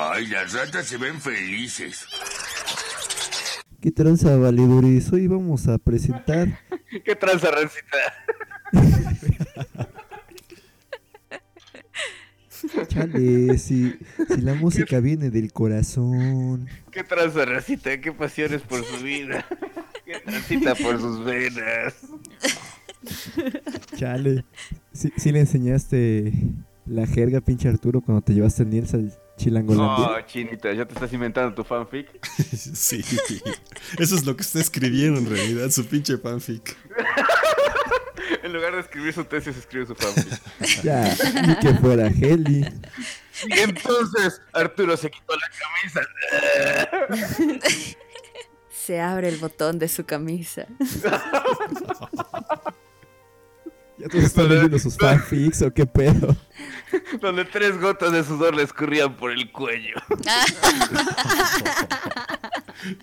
Ay, las ratas se ven felices. ¿Qué tranza, valeduris? Hoy vamos a presentar. ¿Qué tranza, Rancita? Chale, si, si la música viene del corazón. ¿Qué tranza, Rancita? ¿Qué pasiones por su vida? ¿Qué transita por sus venas? Chale. Si, si le enseñaste la jerga, pinche Arturo, cuando te llevaste a Niels al Chilangolandia. Oh, chinita, ya te estás inventando tu fanfic. sí. Eso es lo que está escribiendo en realidad, su pinche fanfic. en lugar de escribir su tesis, escribe su fanfic. Ya, ni que fuera Heli. Y entonces Arturo se quitó la camisa. Se abre el botón de su camisa. ¿Ya todos están leyendo sus fanfics o qué pedo? Donde tres gotas de sudor le escurrían por el cuello.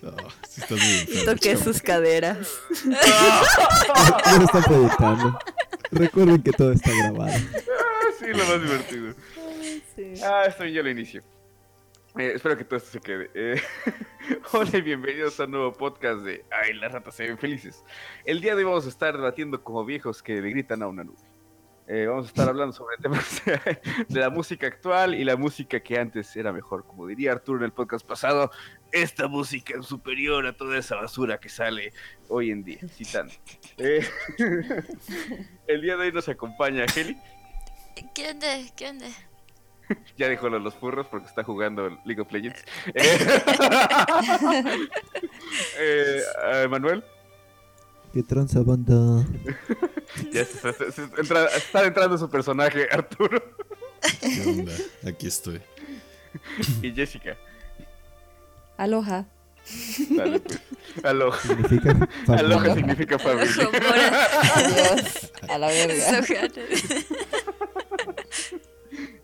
No, sí muy toqué chavo. sus caderas. Lo están proyectando. Recuerden que todo está grabado. Ah, sí, lo más divertido. Ah, esto ya lo inicio. Eh, espero que todo esto se quede. Eh, hola y bienvenidos a un nuevo podcast de Ay, las ratas se ven felices. El día de hoy vamos a estar debatiendo como viejos que le gritan a una nube. Eh, vamos a estar hablando sobre temas de la música actual y la música que antes era mejor. Como diría Arturo en el podcast pasado, esta música es superior a toda esa basura que sale hoy en día. Citando. Eh, el día de hoy nos acompaña Heli. ¿Qué onda? ¿Qué onda? Ya dejó lo de los furros porque está jugando League of Legends. Eh, eh, Manuel, ¿Qué tranza, banda? ya se- se- se- entra- está entrando su personaje Arturo ¿Qué onda? Aquí estoy. y Jessica. Aloha. Dale, pues. Aloha. Significa Aloha familia. significa familia. Adiós. A la verga.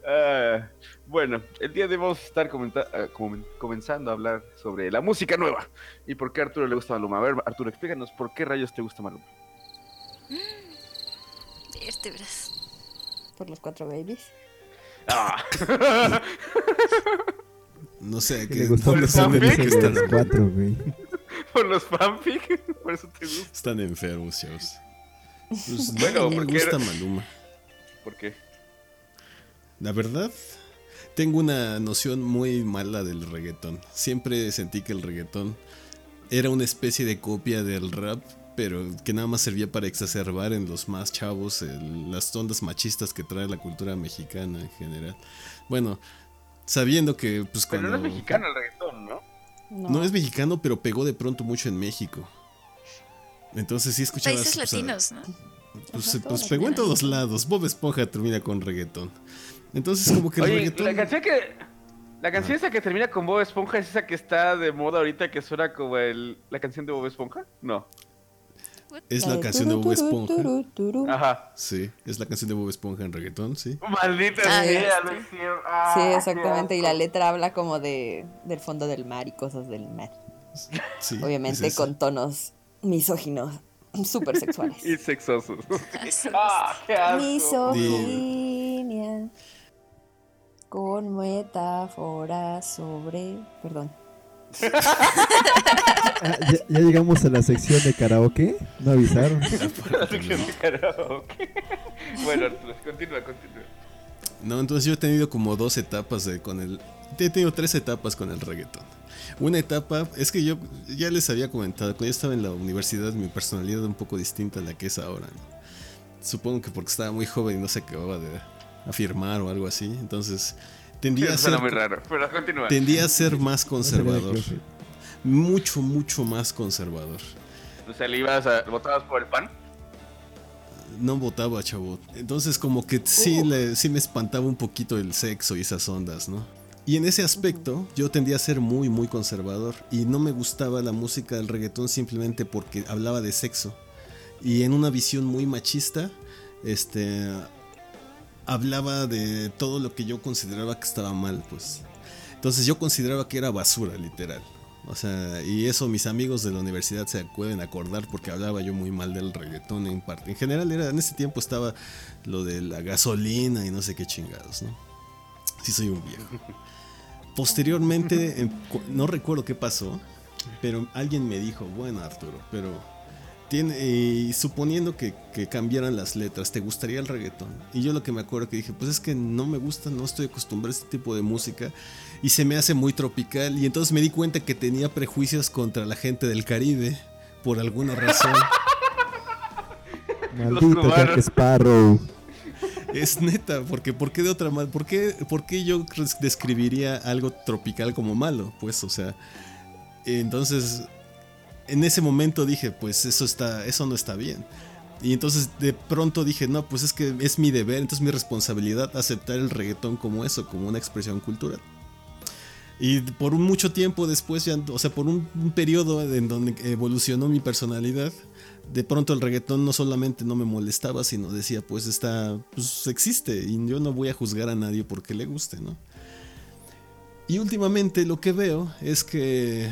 Ah, bueno, el día de hoy vamos a estar comenta- comen- comenzando a hablar sobre la música nueva y por qué a Arturo le gusta Maluma. A ver, Arturo, explícanos por qué rayos te gusta Maluma. Vértebras. Por los cuatro babies. Ah. No sé, Que que le gustó ¿Por no el sé dónde que de están, los cuatro, güey. por los fanfic, por eso te gusta. están enfermos, chavos. Pues, Bueno, no, me gusta Maluma. ¿Por qué? La verdad, tengo una noción muy mala del reggaetón. Siempre sentí que el reggaetón era una especie de copia del rap, pero que nada más servía para exacerbar en los más chavos el- las ondas machistas que trae la cultura mexicana en general. Bueno, sabiendo que pues Pero no es mexicano el reggaetón, ¿no? No. No es mexicano, pero pegó de pronto mucho en México. Entonces sí escuchabas... Países pues, a- latinos, ¿no? Pues, Ajá, pues pegó en todos lados. Bob Esponja termina con reggaetón. Entonces como que el Oye, reggaetón... la canción que. La canción esa que termina con Bob Esponja es esa que está de moda ahorita que suena como el, la canción de Bob Esponja? No. Es la canción de Bob Esponja. Ajá. Sí, es la canción de Bob Esponja en reggaetón, sí. Maldita Ah, sea, este. Ah, Sí, qué exactamente. Y la letra habla como de del fondo del mar y cosas del mar. sí Obviamente es con tonos misóginos, súper sexuales. Y sexosos. Ah, qué asco. Misoginia. Con metáforas sobre. Perdón. Ah, ya, ya llegamos a la sección de karaoke. No avisaron. La sección de karaoke. bueno, Arturo, continúa, continúa. No, entonces yo he tenido como dos etapas de- con el... He tenido tres etapas con el reggaetón. Una etapa, es que yo ya les había comentado, cuando yo estaba en la universidad mi personalidad era un poco distinta a la que es ahora. ¿no? Supongo que porque estaba muy joven y no se acababa de afirmar o algo así. Entonces tendía a ser, muy raro, pero continúa. tendía a ser más conservador. Mucho, mucho más conservador. O sea, le ibas a. ¿Votabas por el pan? No votaba, chavo. Entonces como que sí, le- sí me espantaba un poquito el sexo y esas ondas, ¿no? Y en ese aspecto yo tendía a ser muy, muy conservador. Y no me gustaba la música del reggaetón simplemente porque hablaba de sexo. Y en una visión muy machista, este... Hablaba de todo lo que yo consideraba que estaba mal, pues. Entonces yo consideraba que era basura, literal. O sea, y eso mis amigos de la universidad se pueden acordar porque hablaba yo muy mal del reggaetón en parte. En general era, en ese tiempo estaba lo de la gasolina y no sé qué chingados, ¿no? Sí soy un viejo. Posteriormente, no recuerdo qué pasó, pero alguien me dijo, bueno Arturo, pero tiene, suponiendo que, que, cambiaran las letras, ¿te gustaría el reggaetón? Y yo lo que me acuerdo que dije, pues es que no me gusta, no estoy acostumbrado a este tipo de música y se me hace muy tropical. Y entonces me di cuenta que tenía prejuicios contra la gente del Caribe, por alguna razón. Maldito Jack Sparrow. Es neta, porque ¿por qué de otra manera? ¿Por qué, ¿Por qué yo describiría algo tropical como malo? Pues, o sea, entonces en ese momento dije, pues eso está, eso no está bien. Y entonces de pronto dije, no, pues es que es mi deber, entonces mi responsabilidad aceptar el reggaetón como eso, como una expresión cultural. Y por mucho tiempo después, ya, o sea, por un, periodo en donde evolucionó mi personalidad, de pronto el reggaetón no solamente no me molestaba, sino decía, pues está, pues existe y yo no voy a juzgar a nadie porque le guste, ¿no? Y últimamente lo que veo es que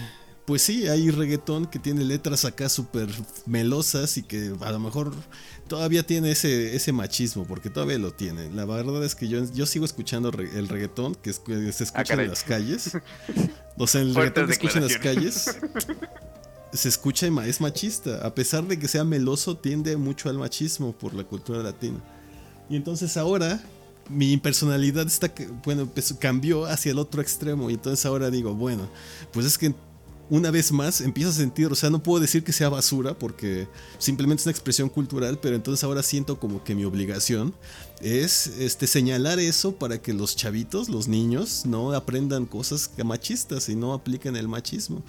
pues sí, hay reggaetón que tiene letras acá súper melosas y que a lo mejor todavía tiene ese, ese machismo, porque todavía lo tiene. La verdad es que yo, yo sigo escuchando el reggaetón que, se escucha en las calles. O sea, el reggaetón que escucha en las calles se escucha y es machista. A pesar de que sea meloso, tiende mucho al machismo por la cultura latina. Y entonces ahora mi personalidad está, bueno, pues, cambió hacia el otro extremo. Y entonces ahora digo, bueno, pues es que una vez más empiezo a sentir, o sea, no puedo decir que sea basura porque simplemente es una expresión cultural, pero entonces ahora siento como que mi obligación es este, señalar eso para que los chavitos, los niños, no aprendan cosas machistas y no apliquen el machismo.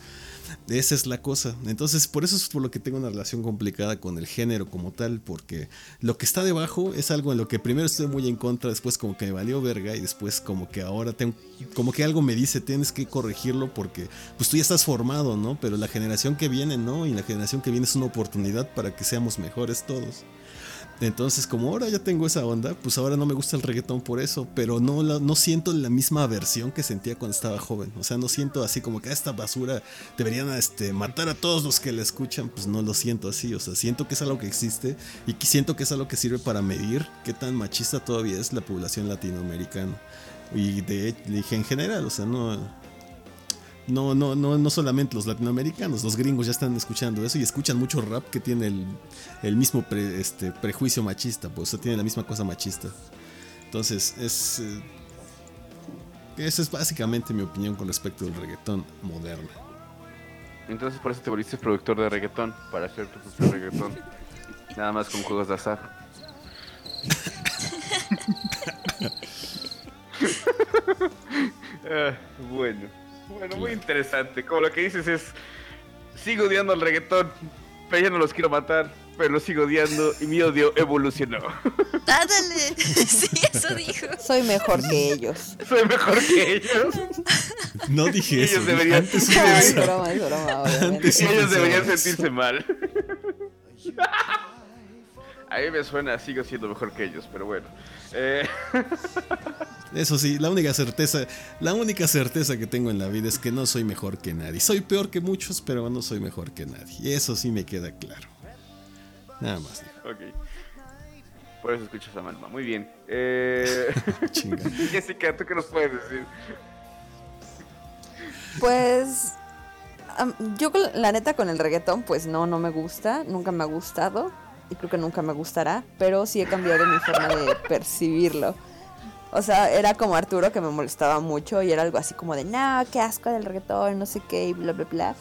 Esa es la cosa. Entonces, por eso es por lo que tengo una relación complicada con el género como tal, porque lo que está debajo es algo en lo que primero estoy muy en contra, después como que me valió verga y después como que ahora tengo, como que algo me dice, tienes que corregirlo porque pues tú ya estás formado, ¿no? Pero la generación que viene no, y la generación que viene es una oportunidad para que seamos mejores todos. Entonces, como ahora ya tengo esa onda, pues ahora no me gusta el reggaetón por eso, pero no, no siento la misma aversión que sentía cuando estaba joven. O sea, no siento así como que ah, esta basura deberían este, matar a todos los que la escuchan, pues no lo siento así. O sea, siento que es algo que existe y siento que es algo que sirve para medir qué tan machista todavía es la población latinoamericana. Y de, dije en general, o sea, no, no, no, no, no solamente los latinoamericanos, los gringos ya están escuchando eso y escuchan mucho rap que tiene el, mismo este, prejuicio machista, pues tiene la misma cosa machista. Entonces, es. Eh, esa es básicamente mi opinión con respecto al reggaetón moderno. Entonces, por eso te volviste productor de reggaetón, para hacer tu propio reggaetón. Nada más con juegos de azar. Ah, bueno. Bueno, muy interesante. Como lo que dices es, sigo odiando el reggaetón, pero ya no los quiero matar, pero los sigo odiando y mi odio evolucionó. Ándale, sí, eso dijo. Soy mejor que ellos. Soy mejor que ellos. No dije eso. Ellos deberían, antes es broma, es broma, ellos deberían sentirse mal. A mí me suena, sigo siendo mejor que ellos, pero bueno. Eh... Eso sí, la única certeza, la única certeza que tengo en la vida es que no soy mejor que nadie. Soy peor que muchos, pero no soy mejor que nadie. Y eso sí me queda claro. Nada más. Ok. Por eso escuchas a Malma. Muy bien. Eh... Jessica, ¿tú qué nos puedes decir? Pues yo la neta con el reggaetón pues no, no me gusta, nunca me ha gustado y creo que nunca me gustará, pero sí he cambiado mi forma de percibirlo. O sea, era como Arturo que me molestaba mucho y era algo así como de, no, qué asco del reggaetón, no sé qué, y bla, bla, bla.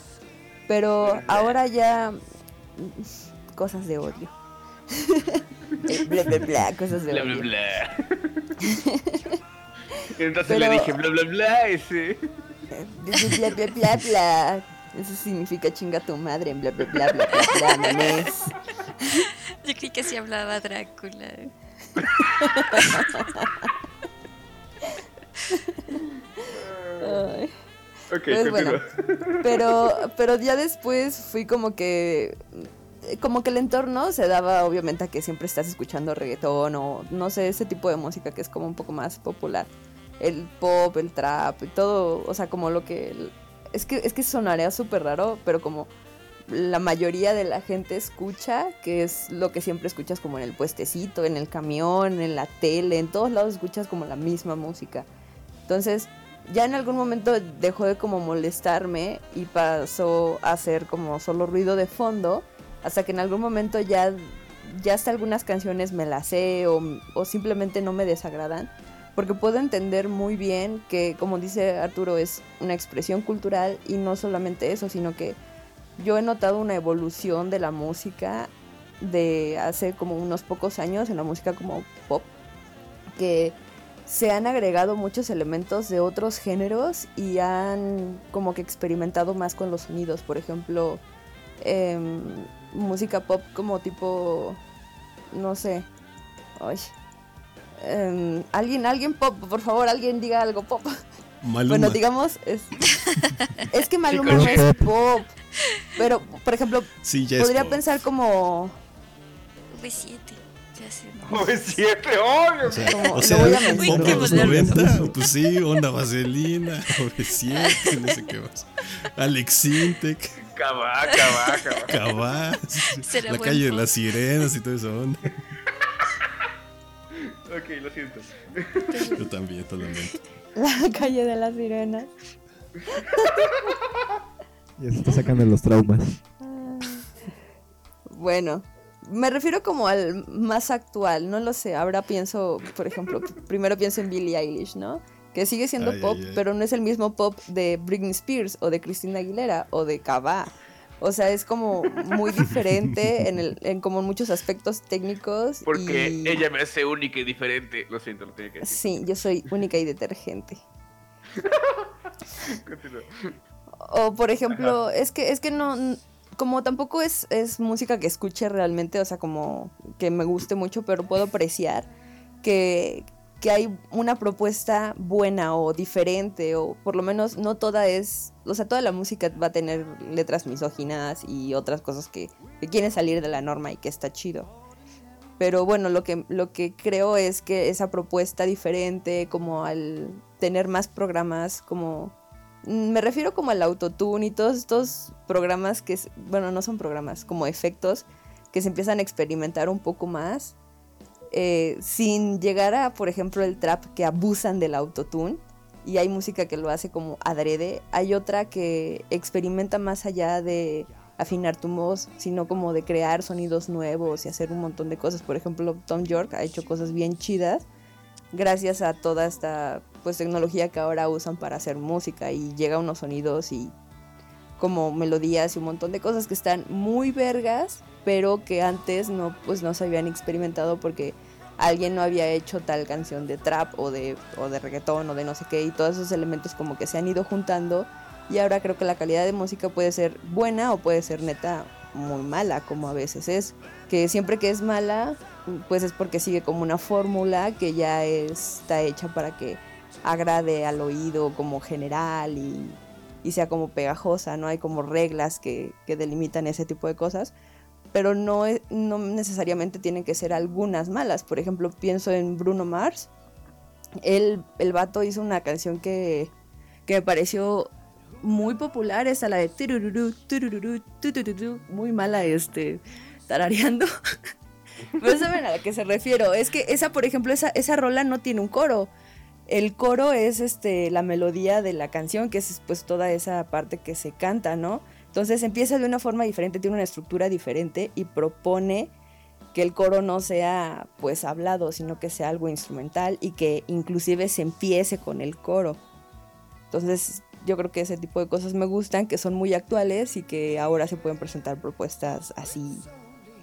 Pero ahora ya... Cosas de odio. bla, bla, bla, cosas de bla, odio. Bla, bla, Entonces le dije bla, bla, bla, ese. Bla, bla, bla, bla, Eso significa chinga tu madre, bla, bla, bla, bla, bla, bla, bla, Yo creí que sí hablaba Drácula. Pues pero, pero ya después fui como que como que el entorno se daba obviamente a que siempre estás escuchando reggaetón o no sé, ese tipo de música que es como un poco más popular. El pop, el trap y todo, o sea, como lo que... Es que, es que sonaría súper raro, pero como la mayoría de la gente escucha, que es lo que siempre escuchas como en el puestecito, en el camión, en la tele, en todos lados escuchas como la misma música. Entonces, ya en algún momento dejó de como molestarme y pasó a ser como solo ruido de fondo, hasta que en algún momento ya, ya hasta algunas canciones me las sé o, o simplemente no me desagradan, porque puedo entender muy bien que, como dice Arturo, es una expresión cultural y no solamente eso, sino que yo he notado una evolución de la música de hace como unos pocos años en la música como pop, que se han agregado muchos elementos de otros géneros y han como que experimentado más con los sonidos. Por ejemplo, em, música pop como tipo, no sé, ay, em, alguien, alguien pop, por favor, alguien diga algo pop. Bueno, digamos, es, es que Maluma no es pop. Pero, por ejemplo, podría pensar como... V7. V7, obvio. O sea, como, o sea de los 90, pues sí, onda vaselina, V7, no sé qué más. Alex Sintek. Cabá, cabá, cabá. Cabá. La calle de las sirenas y todo eso. Onda. ok, lo siento. Yo también, totalmente. La calle de las sirenas. Ya se está sacando los traumas. Bueno, me refiero como al más actual, no lo sé. Ahora pienso, por ejemplo, primero pienso en Billie Eilish, ¿no? Que sigue siendo pop, pero no es el mismo pop de Britney Spears o de Christina Aguilera o de Kaba. O sea, es como muy diferente en, el, en como muchos aspectos técnicos. Porque ella me hace única y diferente. Lo siento, lo tenía que decir. Sí, yo soy única y detergente. o por ejemplo, es que, es que no, como tampoco es, es música que escuche realmente, o sea, como que me guste mucho, pero puedo apreciar que, que hay una propuesta buena o diferente, o por lo menos no toda es, o sea, toda la música va a tener letras misóginas y otras cosas que, quieren salir de la norma y que está chido. Pero bueno, lo que, lo que creo es que esa propuesta diferente, como al tener más programas, como... Me refiero como al autotune y todos estos programas que, bueno, no son programas, como efectos que se empiezan a experimentar un poco más eh, sin llegar a, por ejemplo, el trap que abusan del autotune. Y hay música que lo hace como adrede. Hay otra que experimenta más allá de afinar tu voz, sino como de crear sonidos nuevos y hacer un montón de cosas. Por ejemplo, Tom York ha hecho cosas bien chidas gracias a toda esta pues tecnología que ahora usan para hacer música y llega unos sonidos y como melodías y un montón de cosas que están muy vergas pero que antes no, pues no se habían experimentado porque alguien no había hecho tal canción de trap o de, o de reggaetón o de no sé qué y todos esos elementos como que se han ido juntando y ahora creo que la calidad de música puede ser buena o puede ser neta muy mala como a veces es que siempre que es mala pues es porque sigue como una fórmula que ya está hecha para que agrade al oído como general y, y sea como pegajosa, no hay como reglas que, que delimitan ese tipo de cosas pero no, no necesariamente tienen que ser algunas malas. Por ejemplo, pienso en Bruno Mars. Él, el vato hizo una canción que, que me pareció muy popular, esa la de muy mala este tarareando. Pero saben a la que se refiero, es que esa por ejemplo esa esa rola no tiene un coro. El coro es este la melodía de la canción, que es pues toda esa parte que se canta, ¿no? Entonces empieza de una forma diferente, tiene una estructura diferente y propone que el coro no sea pues hablado, sino que sea algo instrumental y que inclusive se empiece con el coro. Entonces yo creo que ese tipo de cosas me gustan, que son muy actuales y que ahora se pueden presentar propuestas así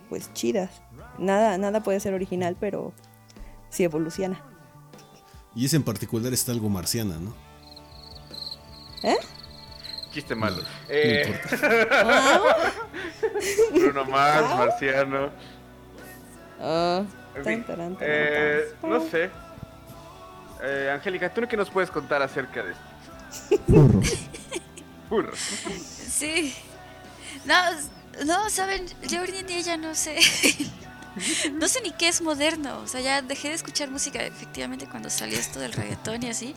pues chidas. Nada, nada puede ser original, pero sí evoluciona. Y ese en particular está algo marciana, ¿no? ¿Eh? chiste malo. eh, Bruno Mars, Marciano. Oh, eh, no sé. Eh, Angélica, ¿tú qué nos puedes contar acerca de esto? Furro. Sí. No, no, saben, yo hoy en día ya no sé. no sé ni qué es moderno. O sea, ya dejé de escuchar música efectivamente cuando salió esto del reggaetón y así.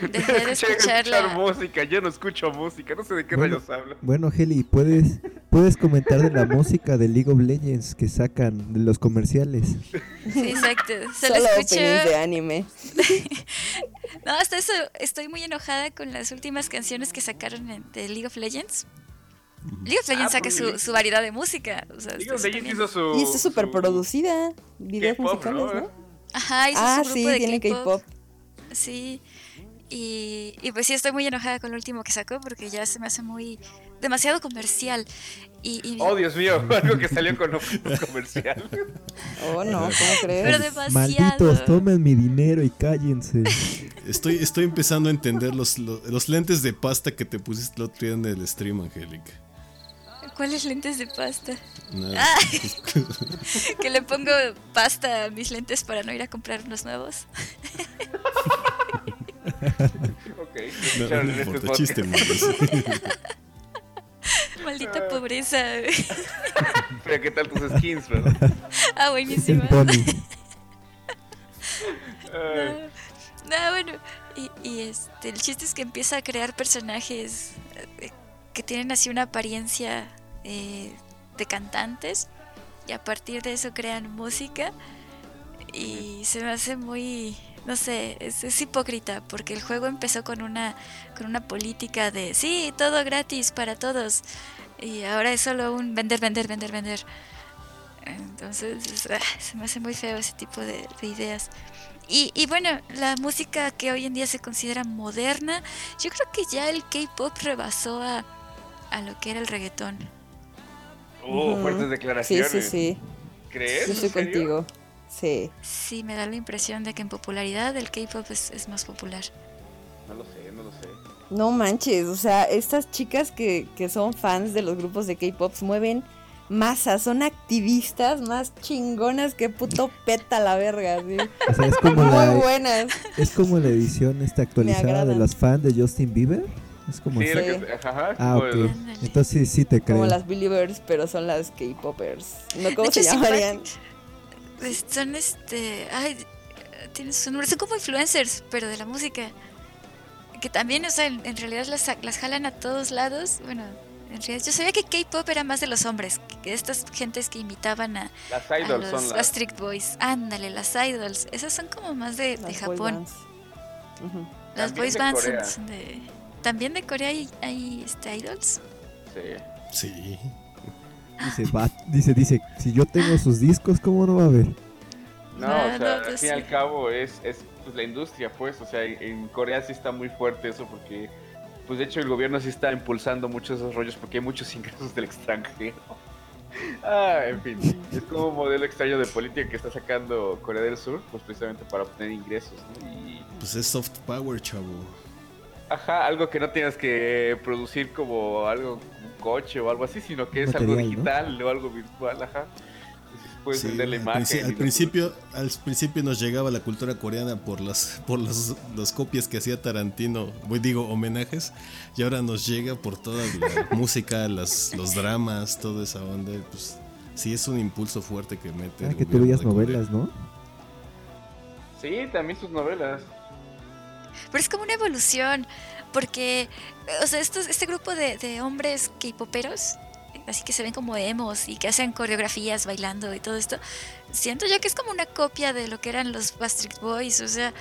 Dejé de escuchar música, yo no escucho música, no sé de qué bueno, rayos hablo. Bueno, Heli, ¿puedes, Puedes comentar de la música de League of Legends que sacan de los comerciales. Sí, exacto. Solo, Solo escucho... de anime. No, hasta eso estoy muy enojada con las últimas canciones que sacaron en- de League of Legends. League of Legends Ah, saca pues, su, su variedad de música. O sea, League of Legends hizo su. Y está súper producida. Videos musicales, ¿no? ¿no? Ajá, hizo Ah, su sí, grupo de tiene K-pop. K-pop. Sí. Y, y pues sí, estoy muy enojada con lo último que sacó porque ya se me hace muy. demasiado comercial. Y, y- Oh, Dios mío, algo que salió con un comercial. Oh, no, ¿cómo crees? pero demasiado. Malditos, tomen mi dinero y cállense. Estoy, estoy empezando a entender los, los, los lentes de pasta que te pusiste el otro día en el stream, Angélica. ¿Cuáles lentes de pasta? Ah, que le pongo pasta a mis lentes para no ir a comprar unos nuevos. ok. No, no este importa, chiste. Maldita pobreza. Pero qué tal tus skins, ¿verdad? ah. Ay, No, bueno, y, y, este, el chiste es que empieza a crear personajes eh, que tienen así una apariencia eh, de cantantes y a partir de eso crean música y se me hace muy, no sé, es, es hipócrita porque el juego empezó con una, con una política de sí, todo gratis para todos y ahora es solo un vender, vender, vender, vender. Entonces, se me hace muy feo ese tipo de, de ideas. Y, y bueno, la música que hoy en día se considera moderna, yo creo que ya el K-pop rebasó a, a lo que era el reggaetón. Uh, Ujú. fuertes Sí, declaraciones. sí, sí. ¿Crees? Yo ¿En estoy contigo. Sí. Sí, me da la impresión de que en popularidad el K-pop es, es más popular. No lo sé, no lo sé. No manches, o sea, estas chicas que, que son fans de los grupos de K-pop mueven masas, son activistas más chingonas que puto peta la verga, sí. O sea, es como Muy la, buenas. es como la edición esta actualizada de los fans de Justin Bieber. Es como Sí, así. lo Sí. que, ajá, Ah, como ok. el- Ándale. Entonces sí, sí te creo. Como las Believers, pero son las K-popers. ¿No cómo se sí, llamarían? Son este. Ay, tienen su nombre. Son como influencers, pero de la música. Que también, o sea, en, en realidad las, las jalan a todos lados. Bueno, en realidad yo sabía que K-pop era más de los hombres. Que estas gentes que imitaban a, Las a idols los son las. Backstreet Boys. Ándale, las idols. Esas son como más de, de Japón. bands. Ujú. Las También boys de bands son de. También de Corea hay, hay este, idols. Sí. Sí. Dice, va, dice, dice, si yo tengo sus discos, ¿cómo no va a haber? No, Ah, o sea, no, al pues fin y al cabo es, es pues, la industria, pues. O sea, en, en Corea sí está muy fuerte eso porque, pues de hecho el gobierno sí está impulsando muchos esos rollos porque hay muchos ingresos del extranjero. Ah, en fin, es como un modelo extraño de política que está sacando Corea del Sur, pues precisamente para obtener ingresos, ¿no? Y, Pues es soft power, chavo. Ajá, algo que no tienes que producir como algo, un coche o algo así, sino que es algo Material, ¿no? digital o algo virtual, ajá. Puedes Sí, vender la al, imagen. al principio, al principio nos llegaba la cultura coreana por las, por las, las copias que hacía Tarantino, voy digo homenajes, y ahora nos llega por toda la música, las, los dramas, toda esa onda. Pues sí es un impulso fuerte que mete. Ah, que tú veías novelas, ¿no? Sí, también sus novelas. Pero es como una evolución, porque, o sea, estos, este grupo de, hombres K-poperos, así que se ven como emos y que hacen coreografías bailando y todo esto, siento yo que es como una copia de lo que eran los Backstreet Boys, o sea,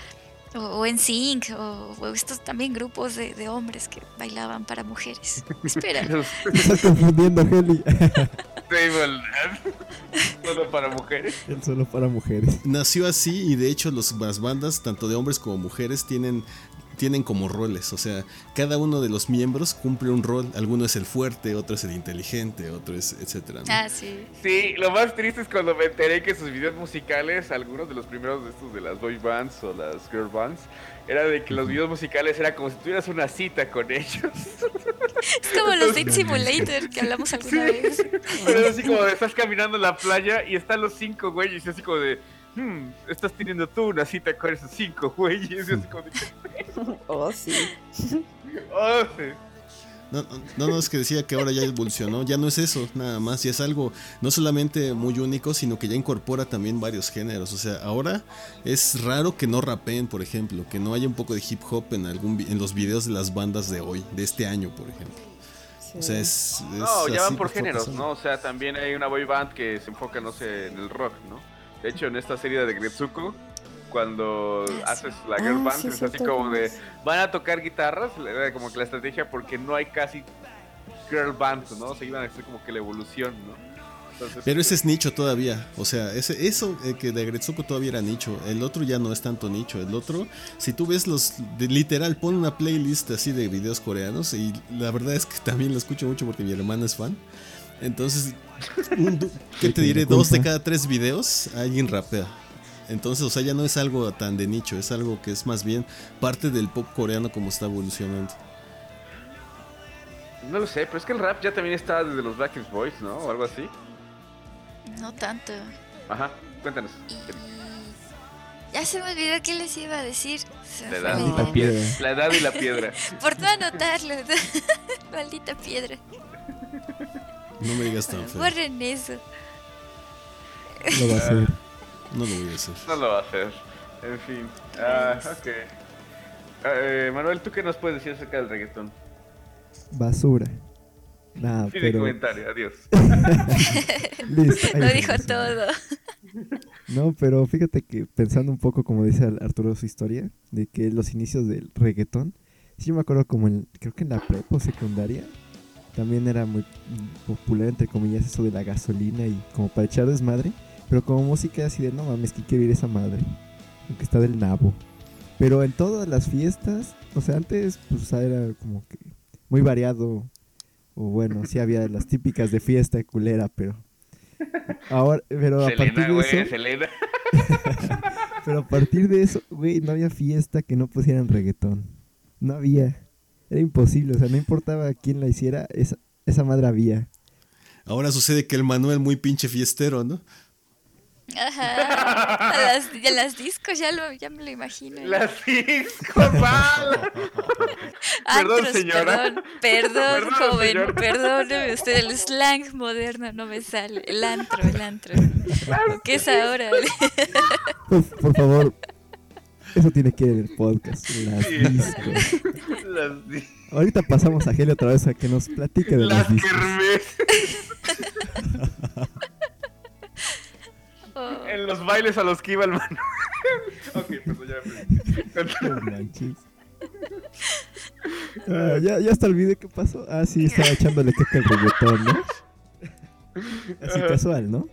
o, o NSYNC, o, o estos también grupos de, de hombres que bailaban para mujeres. Espera, Estás confundiendo, Heli. Solo para mujeres. Él solo para mujeres. Nació así y de hecho los, las bandas, tanto de hombres como mujeres, tienen, tienen como roles. O sea, cada uno de los miembros cumple un rol. Alguno es el fuerte, otro es el inteligente, otro es etcétera. ¿no? ah, sí. Sí, lo más triste es cuando me enteré que sus videos musicales, algunos de los primeros de estos de las boy bands o las girl bands, era de que los videos musicales era como si tuvieras una cita con ellos. Es como los Date Simulator que hablamos alguna vez. Pero es así como de estás caminando en la playa y están los cinco güeyes y así como de, hmm, estás teniendo tú una cita con esos cinco güeyes. Y así como de, Oh, sí. oh, sí. No, no, no, es que decía que ahora ya evolucionó, ya no es eso, nada más, ya es algo no solamente muy único, sino que ya incorpora también varios géneros. O sea, ahora es raro que no rapeen, por ejemplo, que no haya un poco de hip hop en algún en los videos de las bandas de hoy, de este año, por ejemplo. O sea, es. es No, ya van por géneros. ¿no? O sea, también hay una boy band que se enfoca, no sé, en el rock, ¿no? De hecho, en esta serie de Gretsuko, cuando Ah, haces la girl Ah, band, sí, es sí, así como de, van a tocar guitarras, era como que la estrategia porque no hay casi girl bands, ¿no? Se iban a hacer como que la evolución, ¿no? Entonces, Pero ese es nicho todavía. O sea, ese, eso eh, que de Gretsuko todavía era nicho. El otro ya no es tanto nicho. El otro, si tú ves los. de- literal, pon una playlist así de videos coreanos. Y la verdad es que también lo escucho mucho porque mi hermana es fan. Entonces, ¿qué te diré? Dos de cada tres videos alguien rapea. Entonces, o sea, ya no es algo tan de nicho. Es algo que es más bien parte del pop coreano como está evolucionando. No lo sé, pero es que el rap ya también está desde los Backstreet Boys, ¿no? O algo así. No tanto. Ajá, cuéntanos. Y ya se me olvidó qué les iba a decir. La edad, la y la piedra. La edad y la piedra. Por no anotarlo. Maldita piedra. No me digas tan feo. Borren eso. Lo va a hacer. No lo voy a hacer. No lo va a hacer. En fin. Ah, ok. Eh, Manuel, ¿tú qué nos puedes decir acerca del reggaetón? Basura. Nah, Fin de pero... comentario, adiós. Listo. ahí Lo dijo todo. No, pero fíjate que pensando un poco, como dice Ar- Arturo su historia, de que los inicios del reggaetón, sí yo me acuerdo como en, creo que en la prepa o secundaria, también era muy popular, entre comillas, eso de la gasolina y como para echar desmadre, pero como música así de, no mames, que quiero ir esa madre, aunque está del nabo. Pero en todas las fiestas, o sea, antes pues era como que muy variado, o bueno, sí había las típicas de fiesta culera, pero... Ahora, pero a partir de eso... Selena. Pero a partir de eso, güey, no había fiesta que no pusieran reggaetón. No había. Era imposible, o sea, no importaba quién la hiciera, esa, esa madre había. Ahora sucede que el Manuel muy pinche fiestero, ¿no? Ajá. A las, a las discos ya, lo, ya me lo imagino. Las discos, mal. Perdón, señora. Perdón, perdón, Perdón, joven. Perdóneme usted, el slang moderno no me sale. El antro, el antro. ¿Qué es ahora? Por, por favor, eso tiene que ir en el podcast. Las Sí. discos. Las, di- Ahorita pasamos a Helio otra vez a que nos platique de las las discos. kermés. Oh, En los bailes a los que iba el Manuel. ok, pues ya. No manches. Ah, ya, ya hasta olvidé qué pasó. Ah, sí, estaba echándole caca al reggaetón, ¿no? Así casual, ¿no?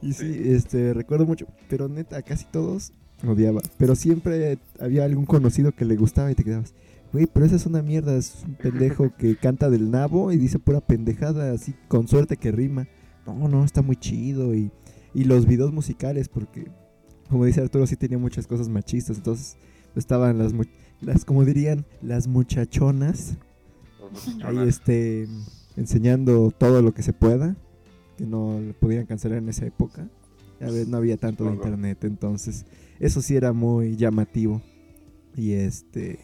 Y sí, este, recuerdo mucho, pero neta, casi todos odiaba. Pero siempre había algún conocido que le gustaba y te quedabas, güey, pero esa es una mierda, es un pendejo que canta del nabo y dice pura pendejada, así con suerte que rima. No, no, está muy chido. Y, y los videos musicales, porque, como dice Arturo, sí tenía muchas cosas machistas, entonces estaban las, las como dirían, las muchachonas ahí este enseñando todo lo que se pueda que no le pudieran cancelar en esa época ya ves no había tanto de internet entonces eso sí era muy llamativo y este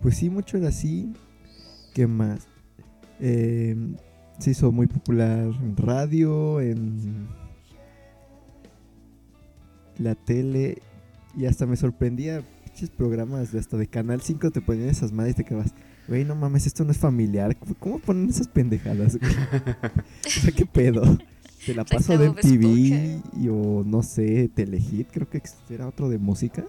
pues sí mucho era así qué más Eh, se hizo muy popular en radio en la tele y hasta me sorprendía pinches programas de hasta de Canal 5 te ponían esas madres y te quedabas Güey, no mames, esto no es familiar. ¿Cómo- ¿Cómo ponen esas pendejadas? o sea, ¿qué pedo? Te la paso de MTV y, o no sé, Telehit, creo que era otro de música.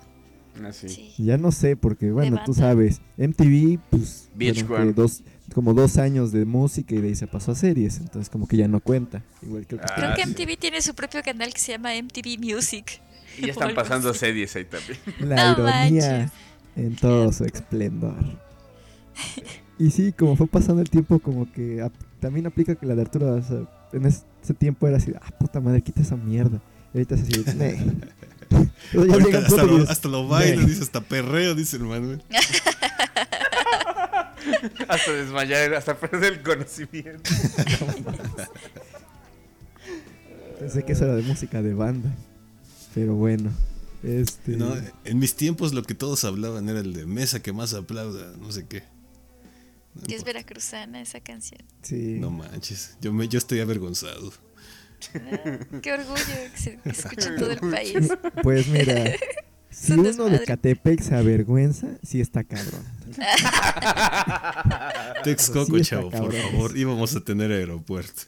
Así. sí. Ya no sé, porque bueno, tú sabes, MTV, pues, VH1. fueron que dos, como dos años de música y de ahí se pasó a series, entonces como que ya no cuenta. Igual creo que Ah, Creo que sí. MTV tiene su propio canal que se llama MTV Music. Y ya están pasando así. series ahí también. La No ironía manches. en todo su esplendor. Y sí, como fue pasando el tiempo, como que ap- también aplica que la de Arturo, o sea, en ese tiempo era así, ah, puta madre, quita esa mierda. Y ahorita es así, ya Ahorita hasta, lo, dices, hasta lo bailo, dice, hasta perreo, dice el Manuel. hasta desmayar, hasta perder el conocimiento. Pensé que eso era de música de banda. Pero bueno, este... No, en mis tiempos lo que todos hablaban era el de mesa que más aplauda, no sé qué. Que es veracruzana esa canción. sí. No manches, yo, me, yo estoy avergonzado. Ah, qué orgullo que se escuche en todo el país. Pues mira, si si uno de Catepec se avergüenza, sí está cabrón. Texcoco, chavo, por favor. Íbamos a tener aeropuerto.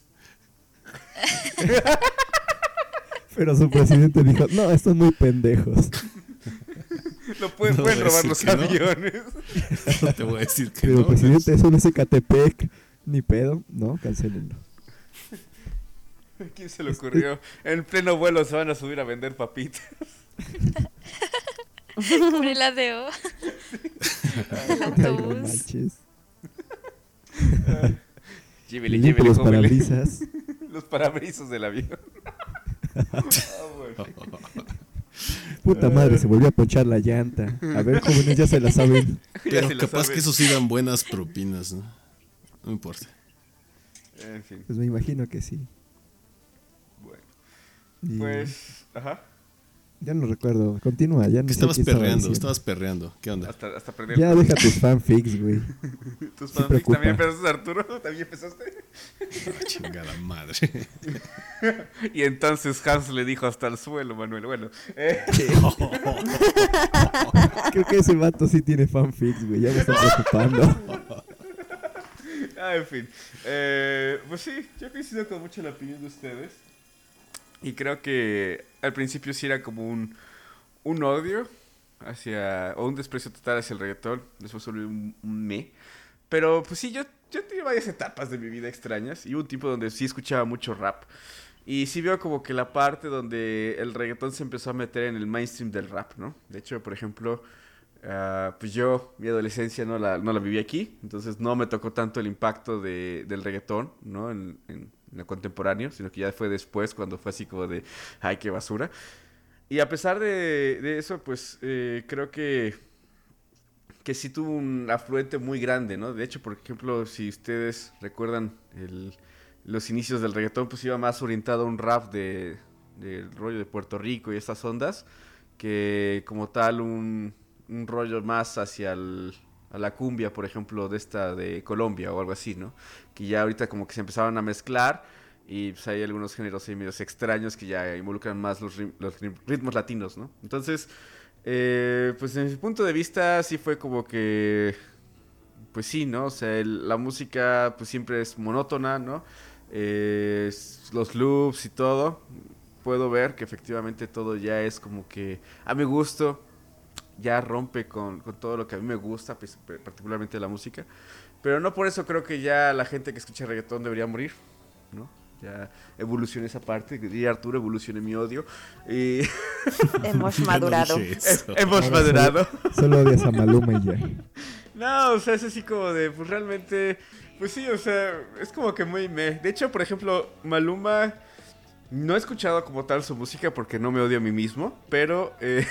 Pero su presidente dijo, no, estos muy pendejos. No pueden, robar los aviones. No te voy a decir que Pero no. el presidente es un Zacatepec. Ni pedo, no, cancelenlo. ¿Quién se le ocurrió? En pleno vuelo se van a subir a vender papitas. Con el ADO. El no autobús. manches. Llévele, llévele, los jóvele. parabrisas. Los parabrisas del avión. Ah, bueno. Puta madre, se volvió a ponchar la llanta. A ver, jóvenes, ya se la saben. Pero la capaz sabe. que eso sí dan buenas propinas, ¿no? No importa. En fin, Pues me imagino que sí. bueno. Y Pues, ajá. Ya no recuerdo. Continúa, ya no estabas qué estaba perreando, estabas perreando. ¿Qué onda? Hasta, hasta. Ya deja tus fanfics, güey. ¿Tus sí fanfics preocupa. también empezaste, Arturo? ¿También empezaste? Chingada madre. Y entonces Hans le dijo hasta el suelo, Manuel. Bueno, eh, Creo que ese vato sí tiene fanfics, güey. Ya me está preocupando. ah, en fin. Eh, pues sí, yo coincido con mucho la opinión de ustedes. Y creo que al principio sí era como un, un odio hacia, o un desprecio total hacia el reggaetón. Después solo un, un me. Pero pues sí, yo, yo tuve varias etapas de mi vida extrañas. Y un tiempo donde sí escuchaba mucho rap. Y sí veo como que la parte donde el reggaetón se empezó a meter en el mainstream del rap, ¿no? De hecho, por ejemplo, ah, pues yo, mi adolescencia no la, no la viví aquí, entonces no me tocó tanto el impacto de, del reggaetón, ¿no? En lo contemporáneo, sino que ya fue después cuando fue así como de, ay, qué basura. Y a pesar de, de eso, pues eh, creo que, que sí tuvo un afluente muy grande, ¿no? De hecho, por ejemplo, si ustedes recuerdan los inicios del reggaetón, pues iba más orientado a un rap de, del rollo de Puerto Rico y estas ondas, que como tal un, un rollo más hacia el- a la cumbia, por ejemplo, de esta de Colombia o algo así, ¿no? Que ya ahorita como que se empezaban a mezclar y pues hay algunos géneros ahí medios extraños que ya involucran más los, los ritmos latinos, ¿no? Entonces, eh, pues desde mi punto de vista sí fue como que pues sí, ¿no? O sea, el- la música pues siempre es monótona, ¿no? Eh, los loops y todo. Puedo ver que efectivamente todo ya es como que a mi gusto ya rompe con, con todo lo que a mí me gusta, pues, particularmente la música. Pero no por eso creo que ya la gente que escucha reggaetón debería morir, ¿no? Ya evolucione esa parte, diría Arturo, evolucione mi odio. Y Hemos no madurado. eso. hemos Ahora madurado. Solo odias a Maluma y ya. No, o sea, es así como de, pues realmente, pues sí, o sea, es como que muy me. De hecho, por ejemplo, Maluma, no he escuchado como tal su música porque no me odio a mí mismo, pero, eh,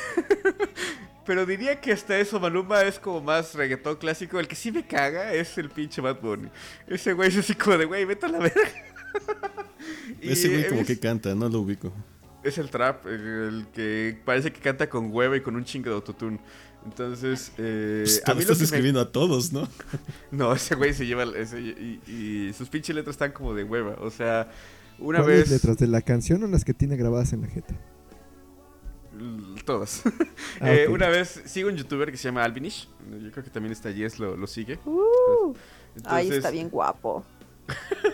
pero diría que hasta eso Maluma es como más reggaetón clásico. El que sí me caga es el pinche Bad Bunny. Ese güey es así como de, güey, vete a la verga. Ese güey como que canta, no lo ubico. Es el trap, el, que parece que canta con hueva y con un chingo de autotune. Entonces, eh, Pues, a mí estás me- escribiendo a todos, ¿no? no, ese güey se lleva. Ese, y, y sus pinches letras están como de hueva. O sea, una ¿Cuáles vez. letras de la canción o las que tiene grabadas en la jeta? Todas. Ah, Eh. Una vez sigo un youtuber que se llama Albinish. Yo creo que también está Yes lo, lo sigue. Uh, ay, Entonces- está bien guapo.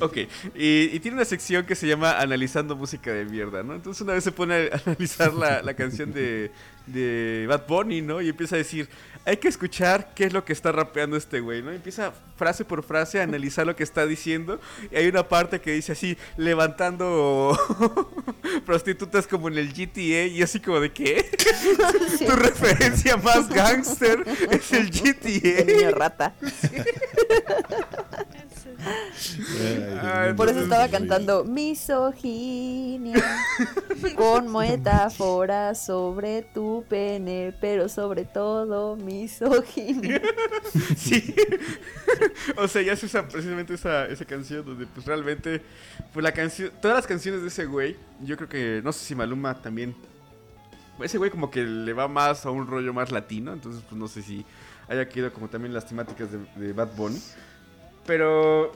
Ok, y, y tiene una sección que se llama Analizando música de mierda, ¿no? Entonces una vez se pone a analizar la, la canción de, de Bad Bunny, ¿no? Y empieza a decir, hay que escuchar qué es lo que está rapeando este güey, ¿no? Y empieza frase por frase a analizar lo que está diciendo. Y hay una parte que dice así, levantando prostitutas como en el GTA, y así como de qué? Sí, tu referencia más gángster es el el niño GTA. rata. Ay, Por eso estaba cantando misoginia con metáforas sobre tu pene, pero sobre todo misoginia. Sí. o sea, ya se usa precisamente esa, esa canción donde pues realmente pues la canción, todas las canciones de ese güey, yo creo que no sé si Maluma también ese güey como que le va más a un rollo más latino, entonces pues no sé si haya quedado como también las temáticas de, de Bad Bunny. Pero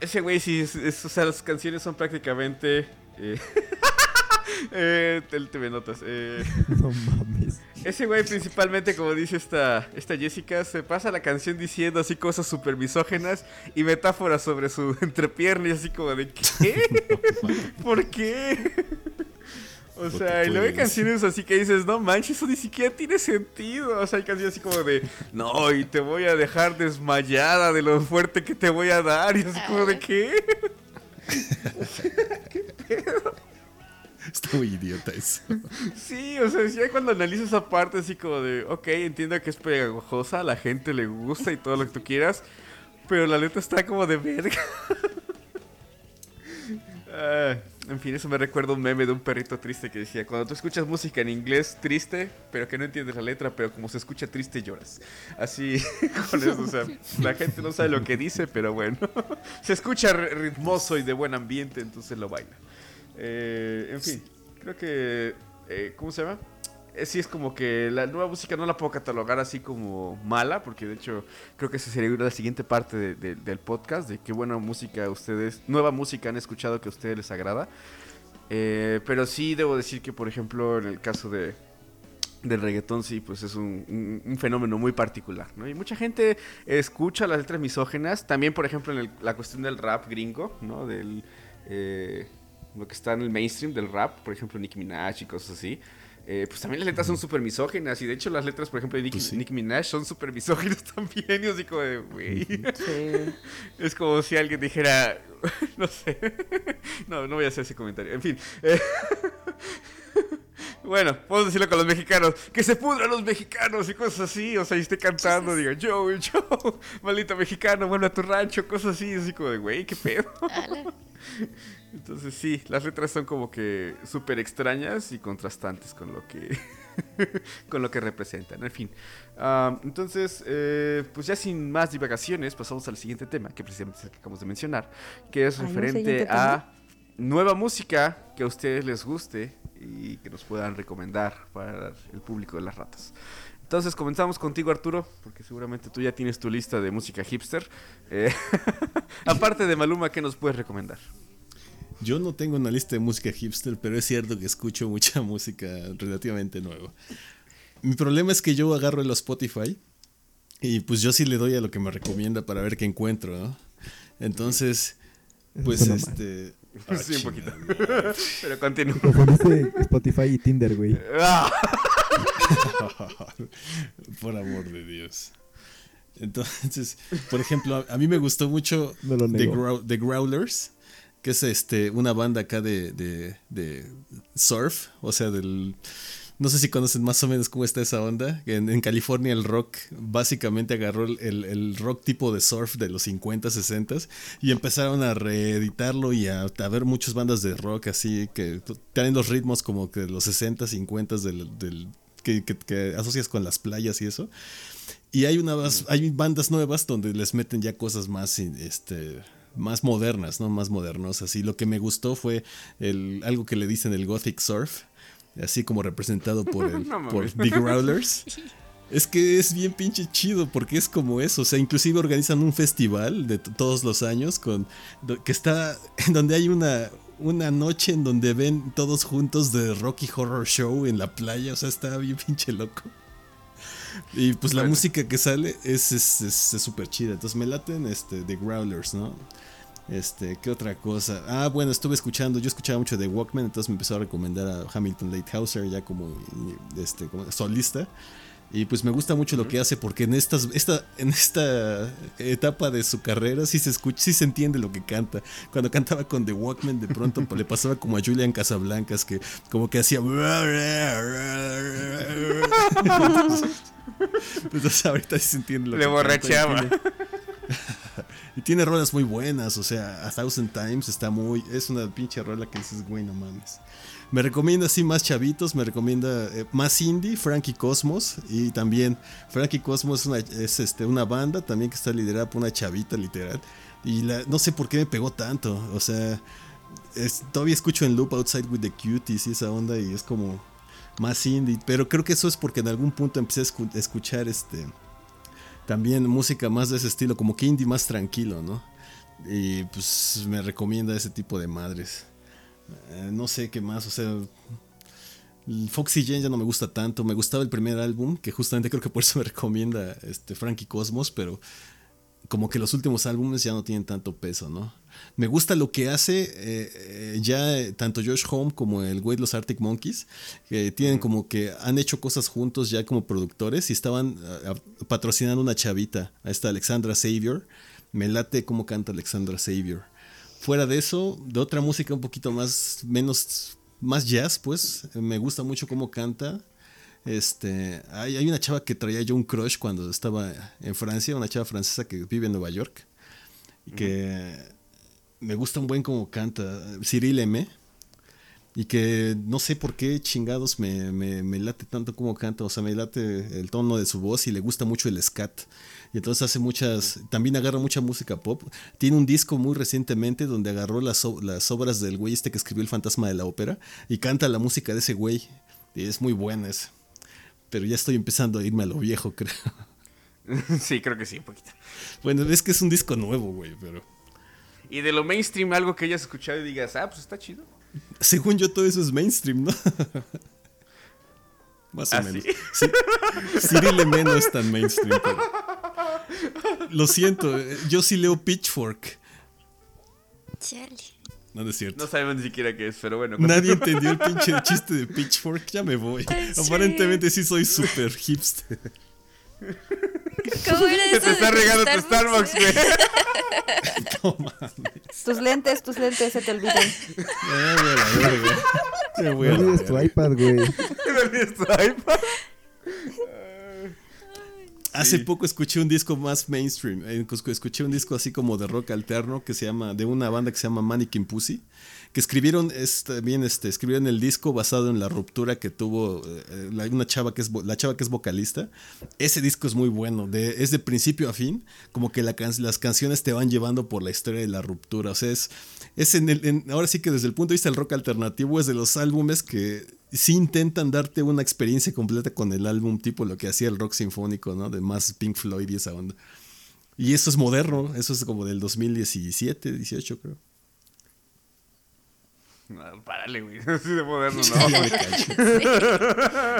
ese güey sí, es, es- o sea, las canciones son prácticamente... Eh, eh, el TV Notas. Eh, No mames. Ese güey principalmente, como dice esta, esta Jessica, se pasa la canción diciendo así cosas súper misógenas y metáforas sobre su entrepierna y así como de ¿qué? ¿Por qué? O sea, y luego hay canciones así que dices, no manches, eso ni siquiera tiene sentido. O sea, hay canciones así como de, no, y te voy a dejar desmayada de lo fuerte que te voy a dar. Y así como de, ¿qué? ¿Qué pedo? Está muy idiota eso. Sí, o sea, ya cuando analizo esa parte así como de, ok, entiendo que es pegajosa, a la gente le gusta y todo lo que tú quieras, pero la letra está como de verga. Ah, en fin, eso me recuerda un meme de un perrito triste que decía, cuando tú escuchas música en inglés triste, pero que no entiendes la letra, pero como se escucha triste lloras. Así, con eso, o sea, la gente no sabe lo que dice, pero bueno, se escucha ritmoso y de buen ambiente, entonces lo baila. Eh, en fin, creo que, eh, ¿cómo se llama? Eh, sí es como que la nueva música no la puedo catalogar así como mala, porque de hecho creo que esa sería la siguiente parte del podcast, de qué buena música ustedes, nueva música han escuchado que a ustedes les agrada. Eh, pero sí debo decir que, por ejemplo, en el caso de, del reggaetón, sí, pues es un, fenómeno muy particular, ¿no? Y mucha gente escucha las letras misógenas, también, por ejemplo, en la cuestión del rap gringo, ¿no? Del... Eh, lo que está en el mainstream del rap, por ejemplo, Nicki Minaj y cosas así. Eh, pues también las letras son súper misógenas. Y de hecho, las letras, por ejemplo, de Nicki, pues Minaj son súper misógenas también. Y así como de, güey. Es como si alguien dijera, no sé. No, no voy a hacer ese comentario. En fin. Eh, bueno, podemos decirlo con los mexicanos. Que se pudran los mexicanos y cosas así. O sea, y esté cantando, diga, yo, yo, maldito mexicano, vuelve a tu rancho, cosas así. Así como de, güey, qué pedo. Entonces sí, las letras son como que súper extrañas y contrastantes con lo que con lo que representan. En fin, entonces eh, pues ya sin más divagaciones pasamos al siguiente tema que precisamente es el que acabamos de mencionar, que es referente a nueva música que a ustedes les guste y que nos puedan recomendar para el público de las ratas. Entonces comenzamos contigo Arturo, porque seguramente tú ya tienes tu lista de música hipster. Eh, aparte de Maluma, ¿qué nos puedes recomendar? Yo no tengo una lista de música hipster, pero es cierto que escucho mucha música relativamente nueva. Mi problema es que yo agarro el Spotify y pues yo sí le doy a lo que me recomienda para ver qué encuentro, ¿no? Entonces, pues este... sí, un poquito. pero continúo. Spotify y Tinder, güey. Ah. Por amor de Dios. Entonces, por ejemplo, a, mí me gustó mucho The Growlers que es este una banda acá de, de, surf, o sea, del... No sé si conocen más o menos cómo está esa onda. En, California el rock básicamente agarró el, rock tipo de surf de los 50, 60 y empezaron a reeditarlo y a, ver muchas bandas de rock así que tienen los ritmos como que los 60, 50 del, del que, que, asocias con las playas y eso. Y hay, una, hay bandas nuevas donde les meten ya cosas más este, más modernas, ¿no? Más modernosas. Y lo que me gustó fue el, algo que le dicen el Gothic Surf, así como representado por, el, por The Growlers. Es que es bien pinche chido porque es como eso, o sea, inclusive organizan un festival de todos los años con que está donde hay una una noche en donde ven todos juntos de Rocky Horror Show en la playa, o sea, está bien pinche loco. Y pues la música que sale es súper es, chida. Entonces me laten este, The Growlers, ¿no? Este, ¿qué otra cosa? Ah, bueno, estuve escuchando, yo escuchaba mucho de Walkman, entonces me empezó a recomendar a Hamilton Lighthouser ya como, este, como solista. Y pues me gusta mucho lo que hace porque en estas esta en esta etapa de su carrera sí se escucha, sí se entiende lo que canta. Cuando cantaba con The Walkman de pronto le pasaba como a Julian Casablancas que como que hacía entonces, ahorita sí se entiende lo le borrachaba. Y tiene rolas muy buenas, o sea, A Thousand Times está muy. Es una pinche rola que dices, güey, no mames. Me recomienda así más chavitos, me recomienda eh, más indie, Frankie Cosmos. Y también Frankie Cosmos es, una, es este, una banda también que está liderada por una chavita, literal. Y la, no sé por qué me pegó tanto, o sea. todavía escucho en loop Outside with the Cuties y esa onda y es como más indie. Pero creo que eso es porque en algún punto empecé a escuchar este también música más de ese estilo, como que indie más tranquilo, ¿no? Y pues me recomienda ese tipo de madres. Eh, no sé qué más, o sea, Foxy Jane ya no me gusta tanto. Me gustaba el primer álbum, que justamente creo que por eso me recomienda este Frankie Cosmos, pero como que los últimos álbumes ya no tienen tanto peso, ¿no? Me gusta lo que hace eh, eh, ya eh, tanto Josh Home como el güey de los Arctic Monkeys, que tienen como que han hecho cosas juntos ya como productores y estaban patrocinando una chavita, a esta Alexandra Savior. Me late cómo canta Alexandra Savior. Fuera de eso, de otra música un poquito más, menos, más jazz, pues, me gusta mucho cómo canta. Este, hay, hay, una chava que traía yo un crush cuando estaba en Francia, una chava francesa que vive en Nueva York. Y que me gusta un buen como canta, Cyril M. Y que no sé por qué chingados me, me, late tanto como canta, o sea, me late el tono de su voz y le gusta mucho el scat. Y entonces hace muchas, también agarra mucha música pop. Tiene un disco muy recientemente donde agarró las, las obras del güey este que escribió El Fantasma de la Ópera y canta la música de ese güey. Y es muy buena esa. Pero ya estoy empezando a irme a lo viejo, creo. Sí, creo que sí, un poquito. Bueno, es que es un disco nuevo, güey, pero... Y de lo mainstream, algo que hayas escuchado y digas, ah, pues está chido. Según yo, todo eso es mainstream, ¿no? Más o ¿Ah, menos. Sí? Cyril M no es tan mainstream, pero... Lo siento, yo sí leo Pitchfork. Chale. No, es cierto. No sabemos ni siquiera qué es, pero bueno. Nadie entendió el pinche chiste de Pitchfork. Ya me voy. Aparentemente sí soy súper hipster. ¿Cómo era eso? Te está regando tu Starbucks, güey. No mames. Tus lentes, tus lentes se te olvidan. No, olvides tu iPad, güey. No olvides tu iPad. Hace poco escuché un disco más mainstream. Eh, escuché un disco así como de rock alterno que se llama, de una banda que se llama Mannequin Pussy, que escribieron también este, escribieron el disco basado en la ruptura que tuvo eh, una chava que es la chava que es vocalista. Ese disco es muy bueno, es de principio a fin, como que las canciones te van llevando por la historia de la ruptura. O sea, es, es en el, ahora sí que desde el punto de vista del rock alternativo es de los álbumes que sí intentan darte una experiencia completa con el álbum, tipo lo que hacía el rock sinfónico, ¿no? De más Pink Floyd y esa onda. Y eso es moderno, eso es como del 2017, 18 creo. No, párale, güey. Así de moderno, no.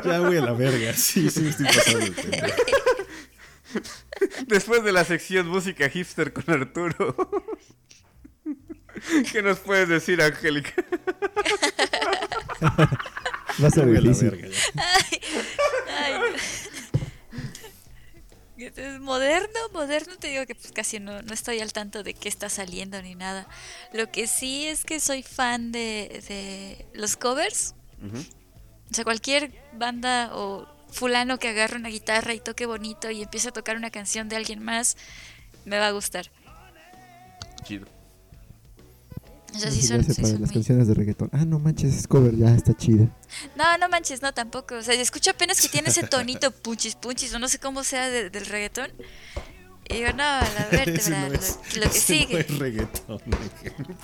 ya voy a la verga. Sí, sí me estoy pasando Después de la sección música hipster con Arturo. ¿Qué nos puedes decir, Angélica? Va a ser difícil. Moderno, moderno te digo que pues casi no, no, estoy al tanto de qué está saliendo ni nada. Lo que sí es que soy fan de, de los covers. O sea, cualquier banda o fulano que agarre una guitarra y toque bonito y empiece a tocar una canción de alguien más, me va a gustar. Chido. Sea, sí son, para las canciones de reggaetón. Ah, no manches, es cover, ya está chida. No, no manches, no tampoco. O sea, escucho apenas que tiene ese tonito punchis punchis, o no sé cómo sea del reggaetón. Y digo, no, a la vértebra, no es, lo, lo, que sigue. No es reggaetón.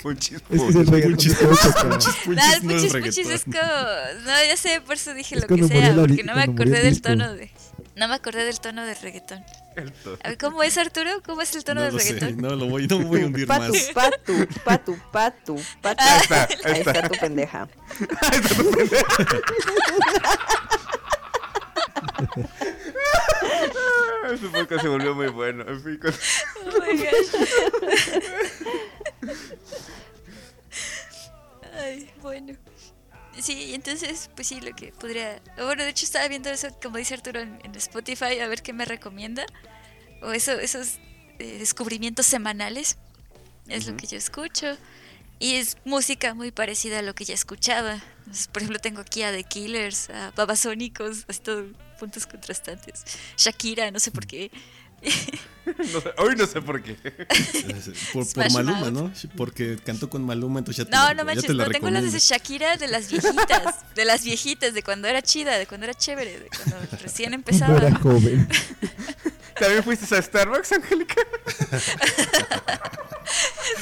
punchis, punchis. Es que es el punchis, punchis, punchis, punchis, no, el punchis, punchis es como... No, ya sé, por eso dije lo que sea, porque no me acordé del tono de... No me acordé del tono del reggaetón. ¿Cómo es Arturo? ¿Cómo es el tono del reggaetón? No lo voy, no voy a hundir patu, más. Patu, patu, patu, patu. Ahí está, ahí está. tu pendeja. Ahí está tu pendeja. Este podcast se volvió muy bueno. En fin, con... Oh my gosh. Ay, bueno. Sí, entonces, pues sí, lo que podría... Bueno, de hecho estaba viendo eso, como dice Arturo, en, Spotify, a ver qué me recomienda. O eso, esos eh, descubrimientos semanales. Es lo que yo escucho. Y es música muy parecida a lo que ya escuchaba. por ejemplo, tengo aquí a The Killers, a Babasónicos, así todo puntos contrastantes. Shakira, no sé por qué. no sé, hoy no sé por qué. Por, por Maluma, ¿no? Porque cantó con Maluma, entonces ya te No, la, no manches, no tengo las de Shakira de las viejitas, de las viejitas, de cuando era chida, de cuando era chévere, de cuando recién empezaba. Era joven. ¿También fuiste a Starbucks, Angélica?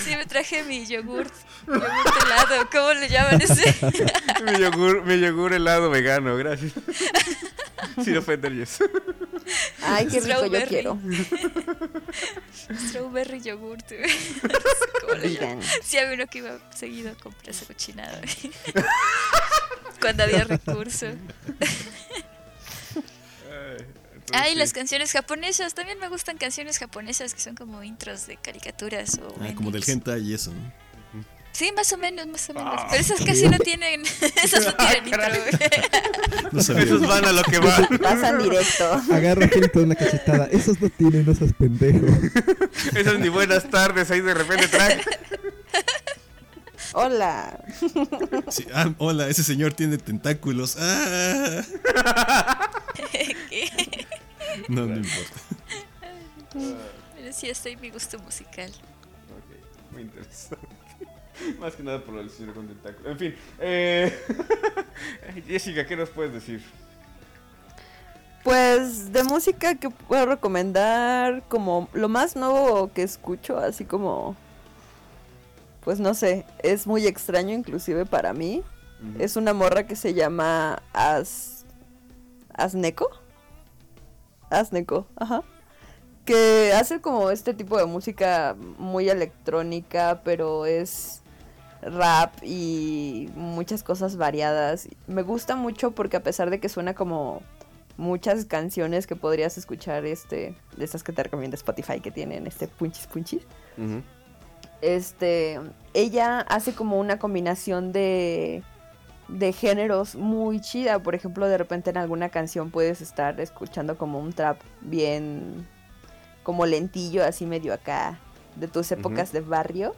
Sí, me traje mi yogurt, yogurt helado, ¿cómo le llaman ese? mi, yogur, mi yogur helado vegano, gracias. Sin ofender, yes. Ay, qué rico, yo quiero. Strawberry yogurt. Sí, había uno que iba seguido a comprar esa cochinada. Cuando había recurso. Ah, y las canciones japonesas. También me gustan canciones japonesas que son como intros de caricaturas o. Ah, como del hentai y eso, ¿no? Sí, más o menos, más o menos. Pero esas casi no tienen. Esas no tienen intro, güey. No sabía. Esos van a lo que van. Pasan directo. Agarra gente una cachetada. Esos no tienen, no seas pendejo. Esas ni buenas tardes, ahí de repente traen. Hola. Sí, ah, hola, ese señor tiene tentáculos. Ah. ¿Qué? No, no importa. Pero sí, ahí mi gusto musical. Ok, muy interesante. Más que nada por el señor con tentáculo. En fin, eh... Jessica, ¿qué nos puedes decir? Pues de música que puedo recomendar como lo más nuevo que escucho, así como pues no sé, es muy extraño inclusive para mí. Es una morra que se llama As Asneco. Asneco, ajá. Que hace como este tipo de música muy electrónica, pero es rap y muchas cosas variadas. Me gusta mucho porque a pesar de que suena como muchas canciones que podrías escuchar este de esas que te recomienda Spotify que tienen este punchis punchis. Este, ella hace como una combinación de de géneros muy chida, por ejemplo, de repente en alguna canción puedes estar escuchando como un trap bien como lentillo, así medio acá de tus épocas de barrio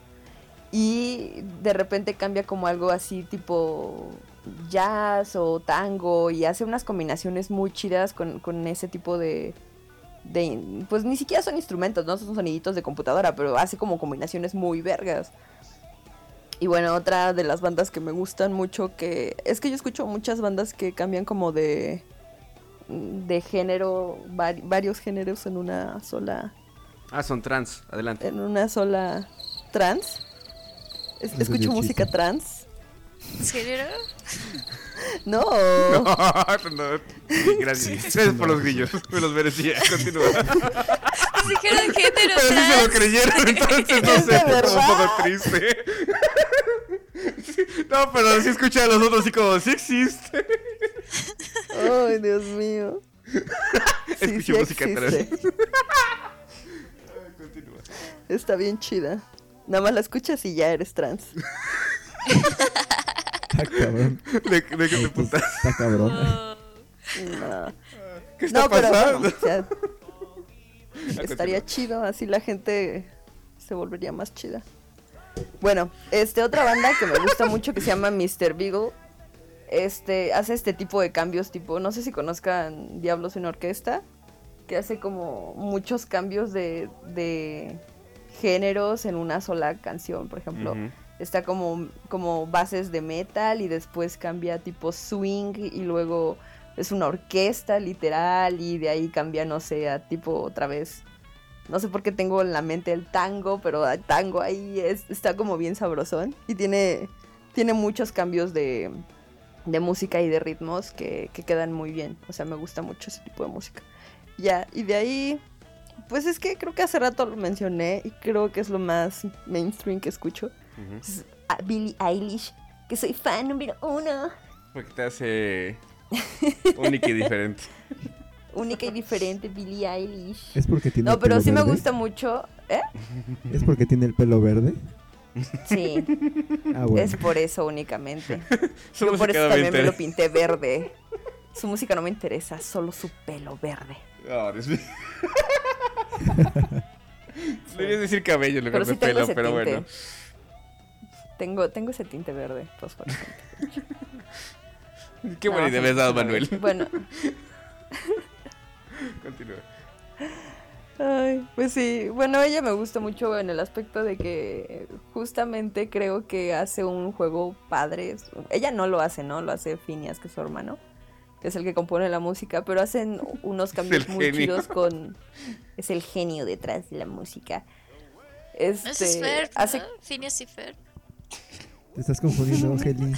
y de repente cambia como algo así tipo jazz o tango y hace unas combinaciones muy chidas con, con ese tipo de, de... Pues ni siquiera son instrumentos, no son soniditos de computadora, pero hace como combinaciones muy vergas. Y bueno, otra de las bandas que me gustan mucho, que es que yo escucho muchas bandas que cambian como de... de género, vari- varios géneros en una sola... Ah, son trans, adelante. en una sola trans. Es- Eso es escucho música chiste. trans. ¿Género? No. No, no, Gracias. Gracias por los grillos. Me los merecía. Continúa. Dijeron género Pero sí se lo creyeron, entonces no sé. Es un poco triste. No, pero sí escuché a los otros así como, sí existe. Ay, Dios mío. Escuché sí música trans. Continúa. Está bien chida. Nada más la escuchas y ya eres trans. Está cabrón. ¿De, de qué te putas? Está cabrón. No, ¿Qué está no pero pasando? bueno, o sea, continúa. estaría chido, así la gente se volvería más chida. Bueno, este otra banda que me gusta mucho que se llama Mr. Beagle. Este hace este tipo de cambios, tipo, no sé si conozcan Diablos en Orquesta, que hace como muchos cambios de, de géneros en una sola canción, por ejemplo. Está como, como bases de metal y después cambia tipo swing y luego es una orquesta literal y de ahí cambia, no sé, a tipo otra vez. No sé por qué tengo en la mente el tango, pero el tango ahí es, está como bien sabrosón y tiene, tiene muchos cambios de, de música y de ritmos que, que quedan muy bien. O sea, me gusta mucho ese tipo de música. Ya, y de ahí, pues es que creo que hace rato lo mencioné y creo que es lo más mainstream que escucho Ujú. es a Billie Eilish, que soy fan número uno. Porque te hace única y diferente. Única y diferente, Billie Eilish. Es porque tiene No, el pero pelo sí me verde? gusta mucho. ¿Eh? Es porque tiene el pelo verde. Sí, Ah, bueno. es por eso únicamente. Su Yo por eso no me también me lo pinté verde. Su música no me interesa, solo su pelo verde. Oh. Deberías decir cabello en lugar de sí tengo pelo, ese pero tinte. bueno. Tengo, tengo ese tinte verde, fosforescente. Qué buena No, idea sí, me has dado, Manuel. Bueno, Continúa. Ay, pues sí, bueno, ella me gusta mucho en el aspecto de que justamente creo que hace un juego padre. Ella no lo hace, ¿no? Lo hace Phineas, que es su hermano, que es el que compone la música, pero hacen unos cambios muy genio. chidos con... Es el genio detrás de la música. ¿No es Este, Fer? hace... ¿no? Phineas y Fer. Te estás confundiendo, Heli.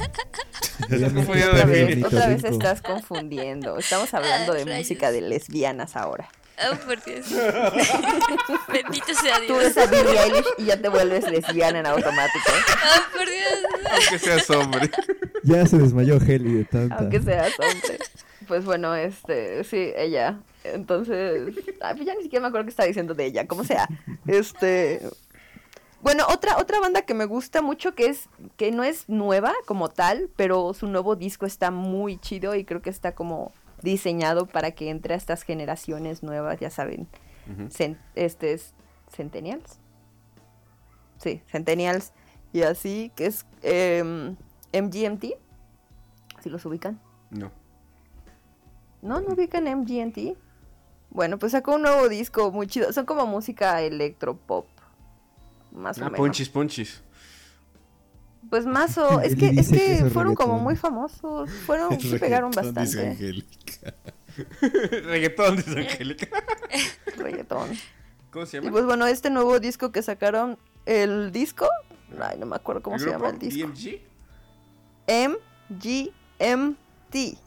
confundiendo de Otra Phineas. vez, otra vez estás confundiendo. Estamos hablando de Rayos. música de lesbianas ahora. Oh, por Dios. Bendito sea Tú Dios. ves a Billie Eilish y ya te vuelves lesbiana en automático. Oh, por Dios. Aunque seas hombre. Ya se desmayó Heli de tanta. Aunque seas hombre. Pues bueno, este, sí, ella. Entonces, ay, pues ya ni siquiera me acuerdo qué estaba diciendo de ella, como sea. Este, bueno, otra otra banda que me gusta mucho que es que no es nueva como tal, pero su nuevo disco está muy chido y creo que está como diseñado para que entre a estas generaciones nuevas, ya saben, este es Centennials. Sí, Centennials y así, que es em, MGMT. Si los ubican. No. ¿No? ¿No ubican MGMT? Bueno, pues sacó un nuevo disco muy chido. Son como música electropop. Más o Ah, menos. punchis, punchis. Pues más o... Es que, es que que eso es fueron como muy famosos. Fueron, sí pegaron bastante. Angélica. Reggaetón, dice Angélica. Reggaetón. ¿Cómo se Y llama? pues bueno, este nuevo disco que sacaron, el disco, ay, no me acuerdo cómo ¿El se llama el disco. DMG? MGMT.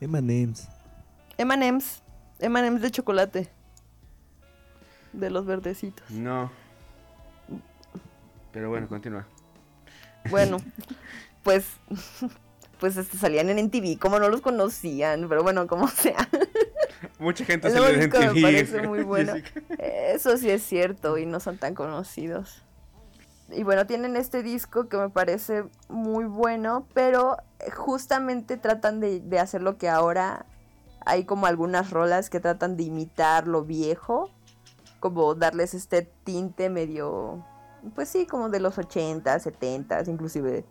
M&M's. M&M's. M&M's de chocolate. De los verdecitos. No. Pero bueno, continúa. Bueno, pues, pues este, salían en MTV, como no los conocían, pero bueno, como sea. Mucha gente se le disco me parece muy bueno. Eso sí es cierto y no son tan conocidos. Y bueno, tienen este disco que me parece muy bueno, pero eh, justamente tratan de, de hacer lo que ahora hay como algunas rolas que tratan de imitar lo viejo, como darles este tinte medio, pues sí, como de los 80, 70, inclusive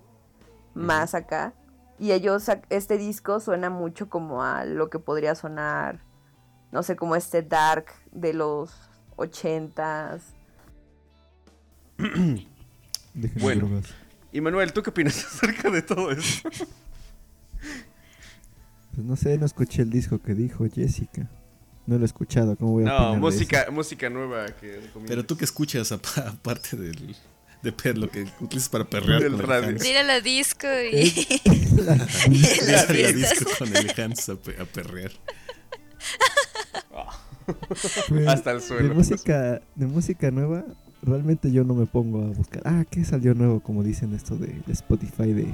más acá. Y ellos, este disco suena mucho como a lo que podría sonar, no sé, como este dark de los 80s. Dejen Bueno. las drogas. Y Manuel, ¿tú qué opinas acerca de todo esto? Pues no sé, no escuché el disco que dijo Jessica. No lo he escuchado, ¿cómo voy a No, opinar de música, música nueva que. Pero tú que escuchas apa- aparte del, de per, lo que utilizas para perrear Del con el radio. Hans. Ir a la disco y... La- la disco con el Hans a, pe- a perrear. Pues, Hasta el De suelo. música, de música nueva, realmente yo no me pongo a buscar. Ah, ¿qué salió nuevo? Como dicen esto de, de Spotify, de,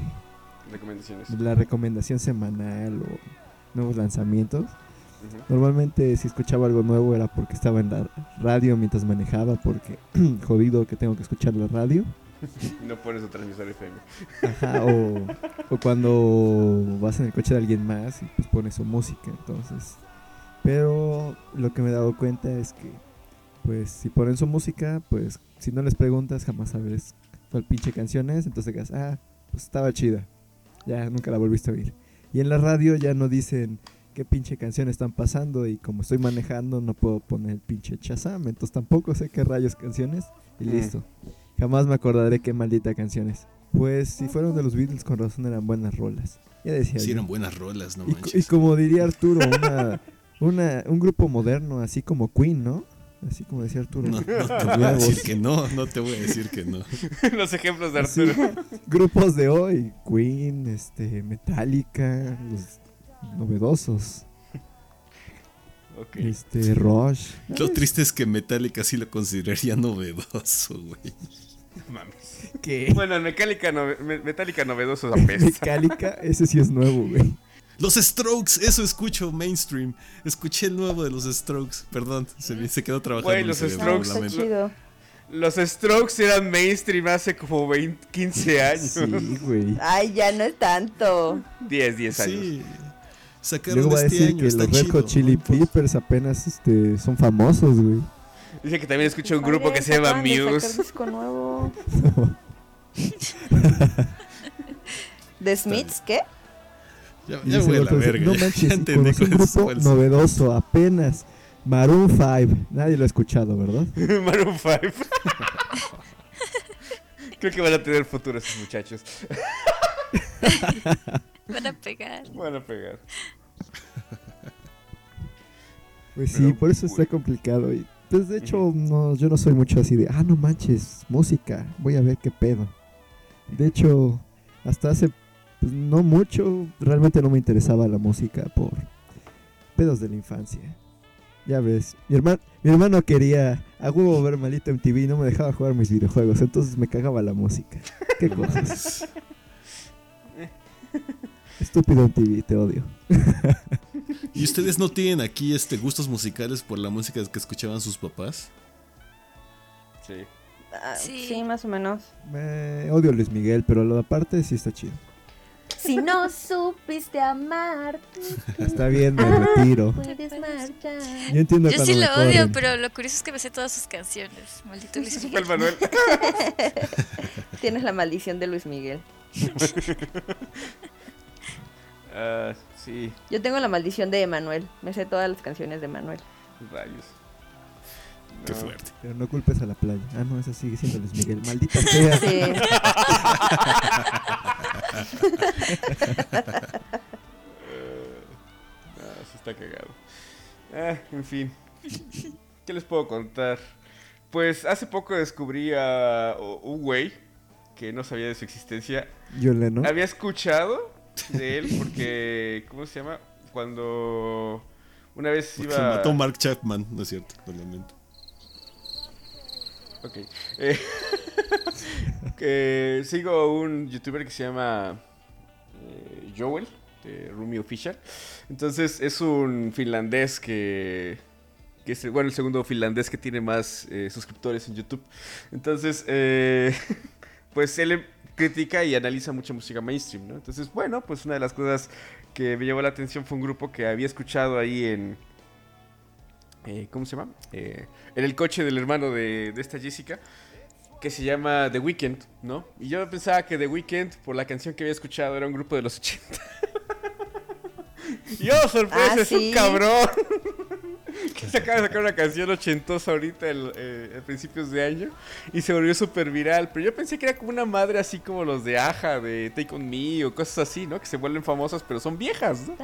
Recomendaciones. la recomendación semanal o nuevos lanzamientos. Normalmente si escuchaba algo nuevo era porque estaba en la radio mientras manejaba, porque jodido que tengo que escuchar la radio. No pones otra transmisor FM. Ajá, o, o cuando vas en el coche de alguien más y pues pones su música, entonces. Pero lo que me he dado cuenta es que, pues, si ponen su música, pues, si no les preguntas, jamás sabes cuál pinche canción es, entonces digas, ah, pues estaba chida. Ya nunca la volviste a oír. Y en la radio ya no dicen qué pinche canción están pasando y como estoy manejando no puedo poner el pinche Shazam, entonces tampoco sé qué rayos canciones y listo. Jamás me acordaré qué maldita canción es. Pues si fueron de los Beatles con razón eran buenas rolas. Ya decía Sí, yo. eran buenas rolas, no y, manches. y como diría Arturo, una, una, un grupo moderno, así como Queen, ¿no? Así como decía Arturo. No, no te voy a decir que no, no te voy a decir que no. Los ejemplos de Así, Arturo. grupos de hoy, Queen, este, Metallica, los novedosos, Ok. este, Rush. Lo triste es que Metallica sí lo consideraría novedoso, güey. Mames. ¿Qué? Bueno, Metallica, Me- Metallica novedoso apesta. Metallica, ese sí es nuevo, güey. Los Strokes, eso escucho mainstream. Escuché el nuevo de los Strokes. Perdón, se, me- se quedó trabajando. Güey, los cerebro, Strokes. Está chido. Los Strokes eran mainstream hace como 20, 15 años. Sí, güey. Ay, ya no es tanto. 10, 10 años. Sí. Sacaron Luego va a este decir año, que los Red Hot Chili no importa. Peppers apenas este, son famosos, güey. Dice que también escucha un grupo que se llama de Muse. disco nuevo. ¿The Smiths qué? Ya, ya voy a la verga. No ya manches, y entendí conocí un grupo es- novedoso, apenas. Maroon 5. Nadie lo ha escuchado, ¿verdad? Maroon 5. Creo que van a tener futuro esos muchachos. Van a pegar. Van a pegar. Pues sí, Pero, por eso está complicado. Y, pues de hecho, no, yo no soy mucho así de, ah, no manches, música, voy a ver qué pedo. De hecho, hasta hace pues, no mucho, realmente no me interesaba la música por pedos de la infancia. Ya ves, mi, hermano mi hermano quería a huevo ver malito MTV y no me dejaba jugar mis videojuegos, entonces me cagaba la música. Qué cosas. Estúpido TV, te odio. ¿Y ustedes no tienen aquí este gustos musicales por la música que escuchaban sus papás? Sí. Ah, Sí. sí. más o menos. Me odio Luis Miguel, pero lo aparte sí está chido. Si no supiste amar, Está bien, me retiro. puedes marchar. Yo entiendo Yo cuando sí lo odio, corren. pero lo curioso es que me sé todas sus canciones. Maldito Luis Miguel. Manuel. Tienes la maldición de Luis Miguel. Ah, sí, Yo tengo la maldición de Emanuel. Me sé todas las canciones de Emanuel. rayos. Qué No. fuerte. Pero no culpes a la playa. Ah, no, esa sigue siendo Luis Miguel. Maldita sea. Sí. Ah, sí está cagado. Ah, en fin. ¿Qué les puedo contar? Pues hace poco descubrí a un güey que no sabía de su existencia. Yo le no. Había escuchado de él porque, ¿cómo se llama? Cuando una vez Porque iba... se mató Mark Chapman, ¿no es cierto? Lo lamento. Ok. Eh, que sigo un youtuber que se llama eh, Joel, de Rumi Official. Entonces es un finlandés que, que es bueno, el segundo finlandés que tiene más eh, suscriptores en YouTube. Entonces, eh, pues él critica y analiza mucha música mainstream, ¿no? Entonces, bueno, pues una de las cosas que me llamó la atención fue un grupo que había escuchado ahí en... eh, ¿Cómo se llama? Eh, en el coche del hermano de, de esta Jessica, que se llama The Weeknd, ¿no? Y yo pensaba que The Weeknd, por la canción que había escuchado, era un grupo de los 80. y oh, sorpresa, Ah, es un cabrón. que se acaba de sacar una canción ochentosa ahorita el, eh, a principios de año y se volvió súper viral. Pero yo pensé que era como una madre así como los de Aja, de Take On Me o cosas así, ¿no? Que se vuelven famosas, pero son viejas, ¿no?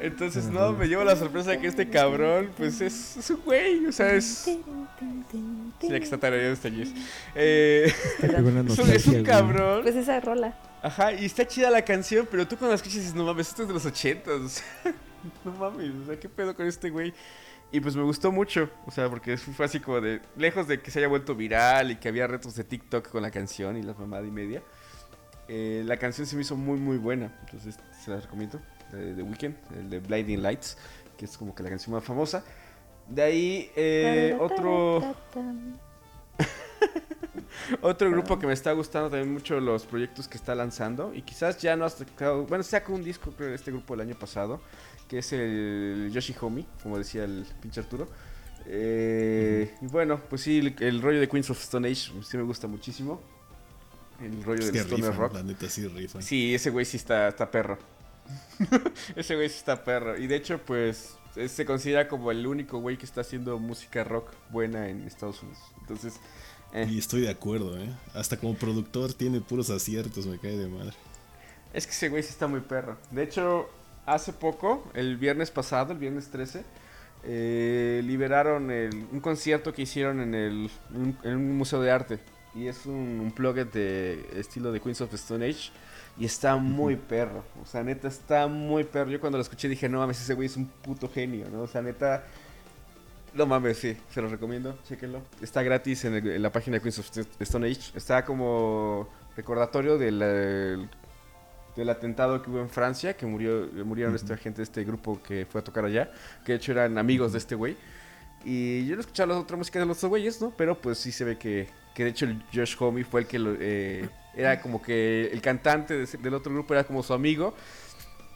Entonces, no, me llevo la sorpresa de que este cabrón, pues es, es un güey, o sea, es. Sí, ya que está tarareando Jess. Eh, la es, un, cabrón. Pues esa rola. Ajá, y está chida la canción, pero tú cuando la escuchas dices, no mames, esto es de los ochentas. O sea, no mames, o sea, ¿qué pedo con este güey? Y pues me gustó mucho, o sea, porque fue así como de, lejos de que se haya vuelto viral y que había retos de TikTok con la canción y la mamada y media. eh, la canción se me hizo muy, muy buena, entonces se la recomiendo. De The Weeknd, el de Blinding Lights, que es como que la canción más famosa. De ahí, eh, otro... Otro grupo que me está gustando también mucho los proyectos que está lanzando y quizás ya no ha sacado, bueno, sacó un disco creo este grupo el año pasado, que es el Yoshi Homie, como decía el pinche Arturo. Eh, y bueno, pues sí, el, el rollo de Queens of Stone Age sí me gusta muchísimo. El rollo Es del que Stoner rifan, Rock. la neta sí rifan. Sí, ese güey sí está, está perro. ese güey sí está perro. Y de hecho, pues, eh, se considera como el único güey que está haciendo música rock buena en Estados Unidos. Entonces, eh, Y estoy de acuerdo, ¿eh? Hasta como productor tiene puros aciertos, me cae de madre. es que ese güey sí está muy perro. De hecho, hace poco, el viernes pasado, el viernes 13, eh, liberaron el- un concierto que hicieron en, el, un, en un museo de arte. Y es un, un plugin de estilo de Queens of Stone Age. Y está muy perro. O sea, neta, está muy perro. Yo cuando lo escuché dije, no mames, ese güey es un puto genio, ¿no? O sea, neta... No mames, sí, se lo recomiendo, chéquenlo. Está gratis en, el- en la página de Queens of Stone Age. Está como recordatorio del, el- del atentado que hubo en Francia, que murió, murieron esta gente de este grupo que fue a tocar allá, que de hecho eran amigos de este güey. Y yo no escuchaba la otra música de los otros güeyes, ¿no? Pero pues sí se ve que, que de hecho el Josh Homme fue el que lo, eh, era como que el cantante del otro grupo era como su amigo.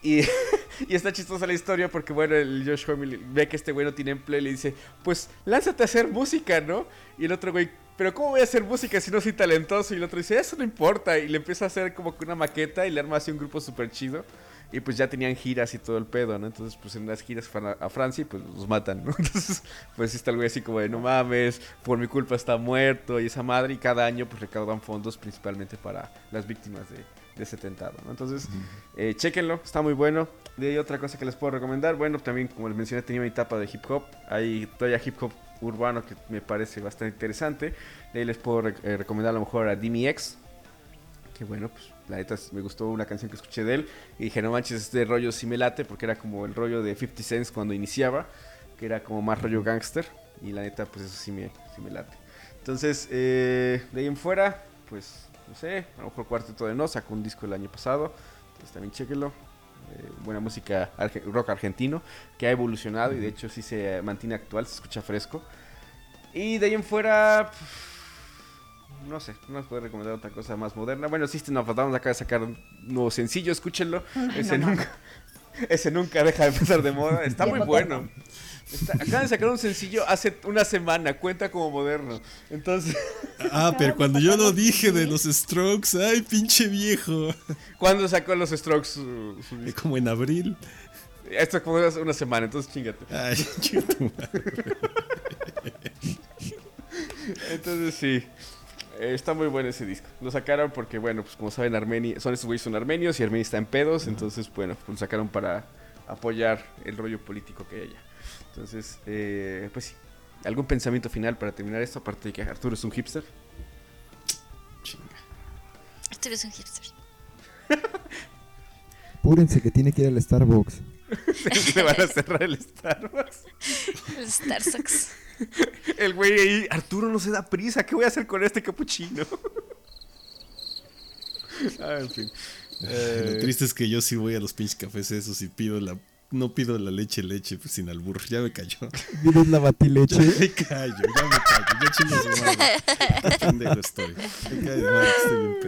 Y, y está chistosa la historia porque, bueno, el Josh Homme ve que este güey no tiene empleo y le dice, pues lánzate a hacer música, ¿no? Y el otro güey, pero ¿cómo voy a hacer música si no soy talentoso? Y el otro dice, eso no importa. Y le empieza a hacer como que una maqueta y le arma así un grupo súper chido. Y pues ya tenían giras y todo el pedo, ¿no? Entonces, pues en las giras fueron a, a Francia y pues los matan, ¿no? Entonces, pues está el güey así como de, no mames, por mi culpa está muerto y esa madre. Y cada año pues recaudan fondos principalmente para las víctimas de, de ese atentado, ¿no? Entonces, eh, chéquenlo, está muy bueno. De ahí otra cosa que les puedo recomendar, bueno, también como les mencioné tenía mi etapa de hip hop. Hay todavía hip hop urbano que me parece bastante interesante. De ahí les puedo eh, recomendar a lo mejor a Dimi X. Que bueno, pues la neta me gustó una canción que escuché de él. Y dije, no manches, este rollo sí me late porque era como el rollo de 50 Cent cuando iniciaba. Que era como más rollo gangster. Y la neta, pues eso sí me, sí me late. Entonces, eh, de ahí en fuera, pues no sé, a lo mejor Cuarteto de No sacó un disco el año pasado. pues también chéquenlo. Eh, buena música rock argentino que ha evolucionado y de hecho sí se mantiene actual, se escucha fresco. Y de ahí en fuera, no sé, no os puedo recomendar otra cosa más moderna. Bueno, System of a Down acaba de sacar un nuevo sencillo, escúchenlo. Ese, nunca, ese nunca deja de pasar de moda, está muy bueno. acaban de sacar un sencillo hace una semana, cuenta como moderno. Entonces. Ah, pero cuando yo lo dije de los Strokes, ay, pinche viejo. ¿Cuándo sacó los Strokes? como en abril. Esto es como hace una semana, entonces chingate. Ay, Entonces sí. Eh, está muy bueno ese disco. Lo sacaron porque, bueno, pues como saben, Armenia, son esos güeyes son armenios y Armenia está en pedos. Entonces, bueno, pues lo sacaron para apoyar el rollo político que hay allá. Entonces, eh, pues sí. ¿Algún pensamiento final para terminar esto? Aparte de que Arturo es un hipster. Chinga. Arturo es un hipster. Púrense que tiene que ir al Starbucks. Se van a cerrar el Starbucks. El Starbucks. El güey ahí, Arturo no se da prisa, ¿qué voy a hacer con este capuchino? ah, en fin. Lo eh, triste es que yo sí voy a los pinches cafés esos y pido la no pido la leche leche pues, sin albur, ya me cayó. ¿Pides la batileche? Ya me callo, ya me callo, ya chingo su madre. Qué pendejo estoy. Me cae de madre, estoy bien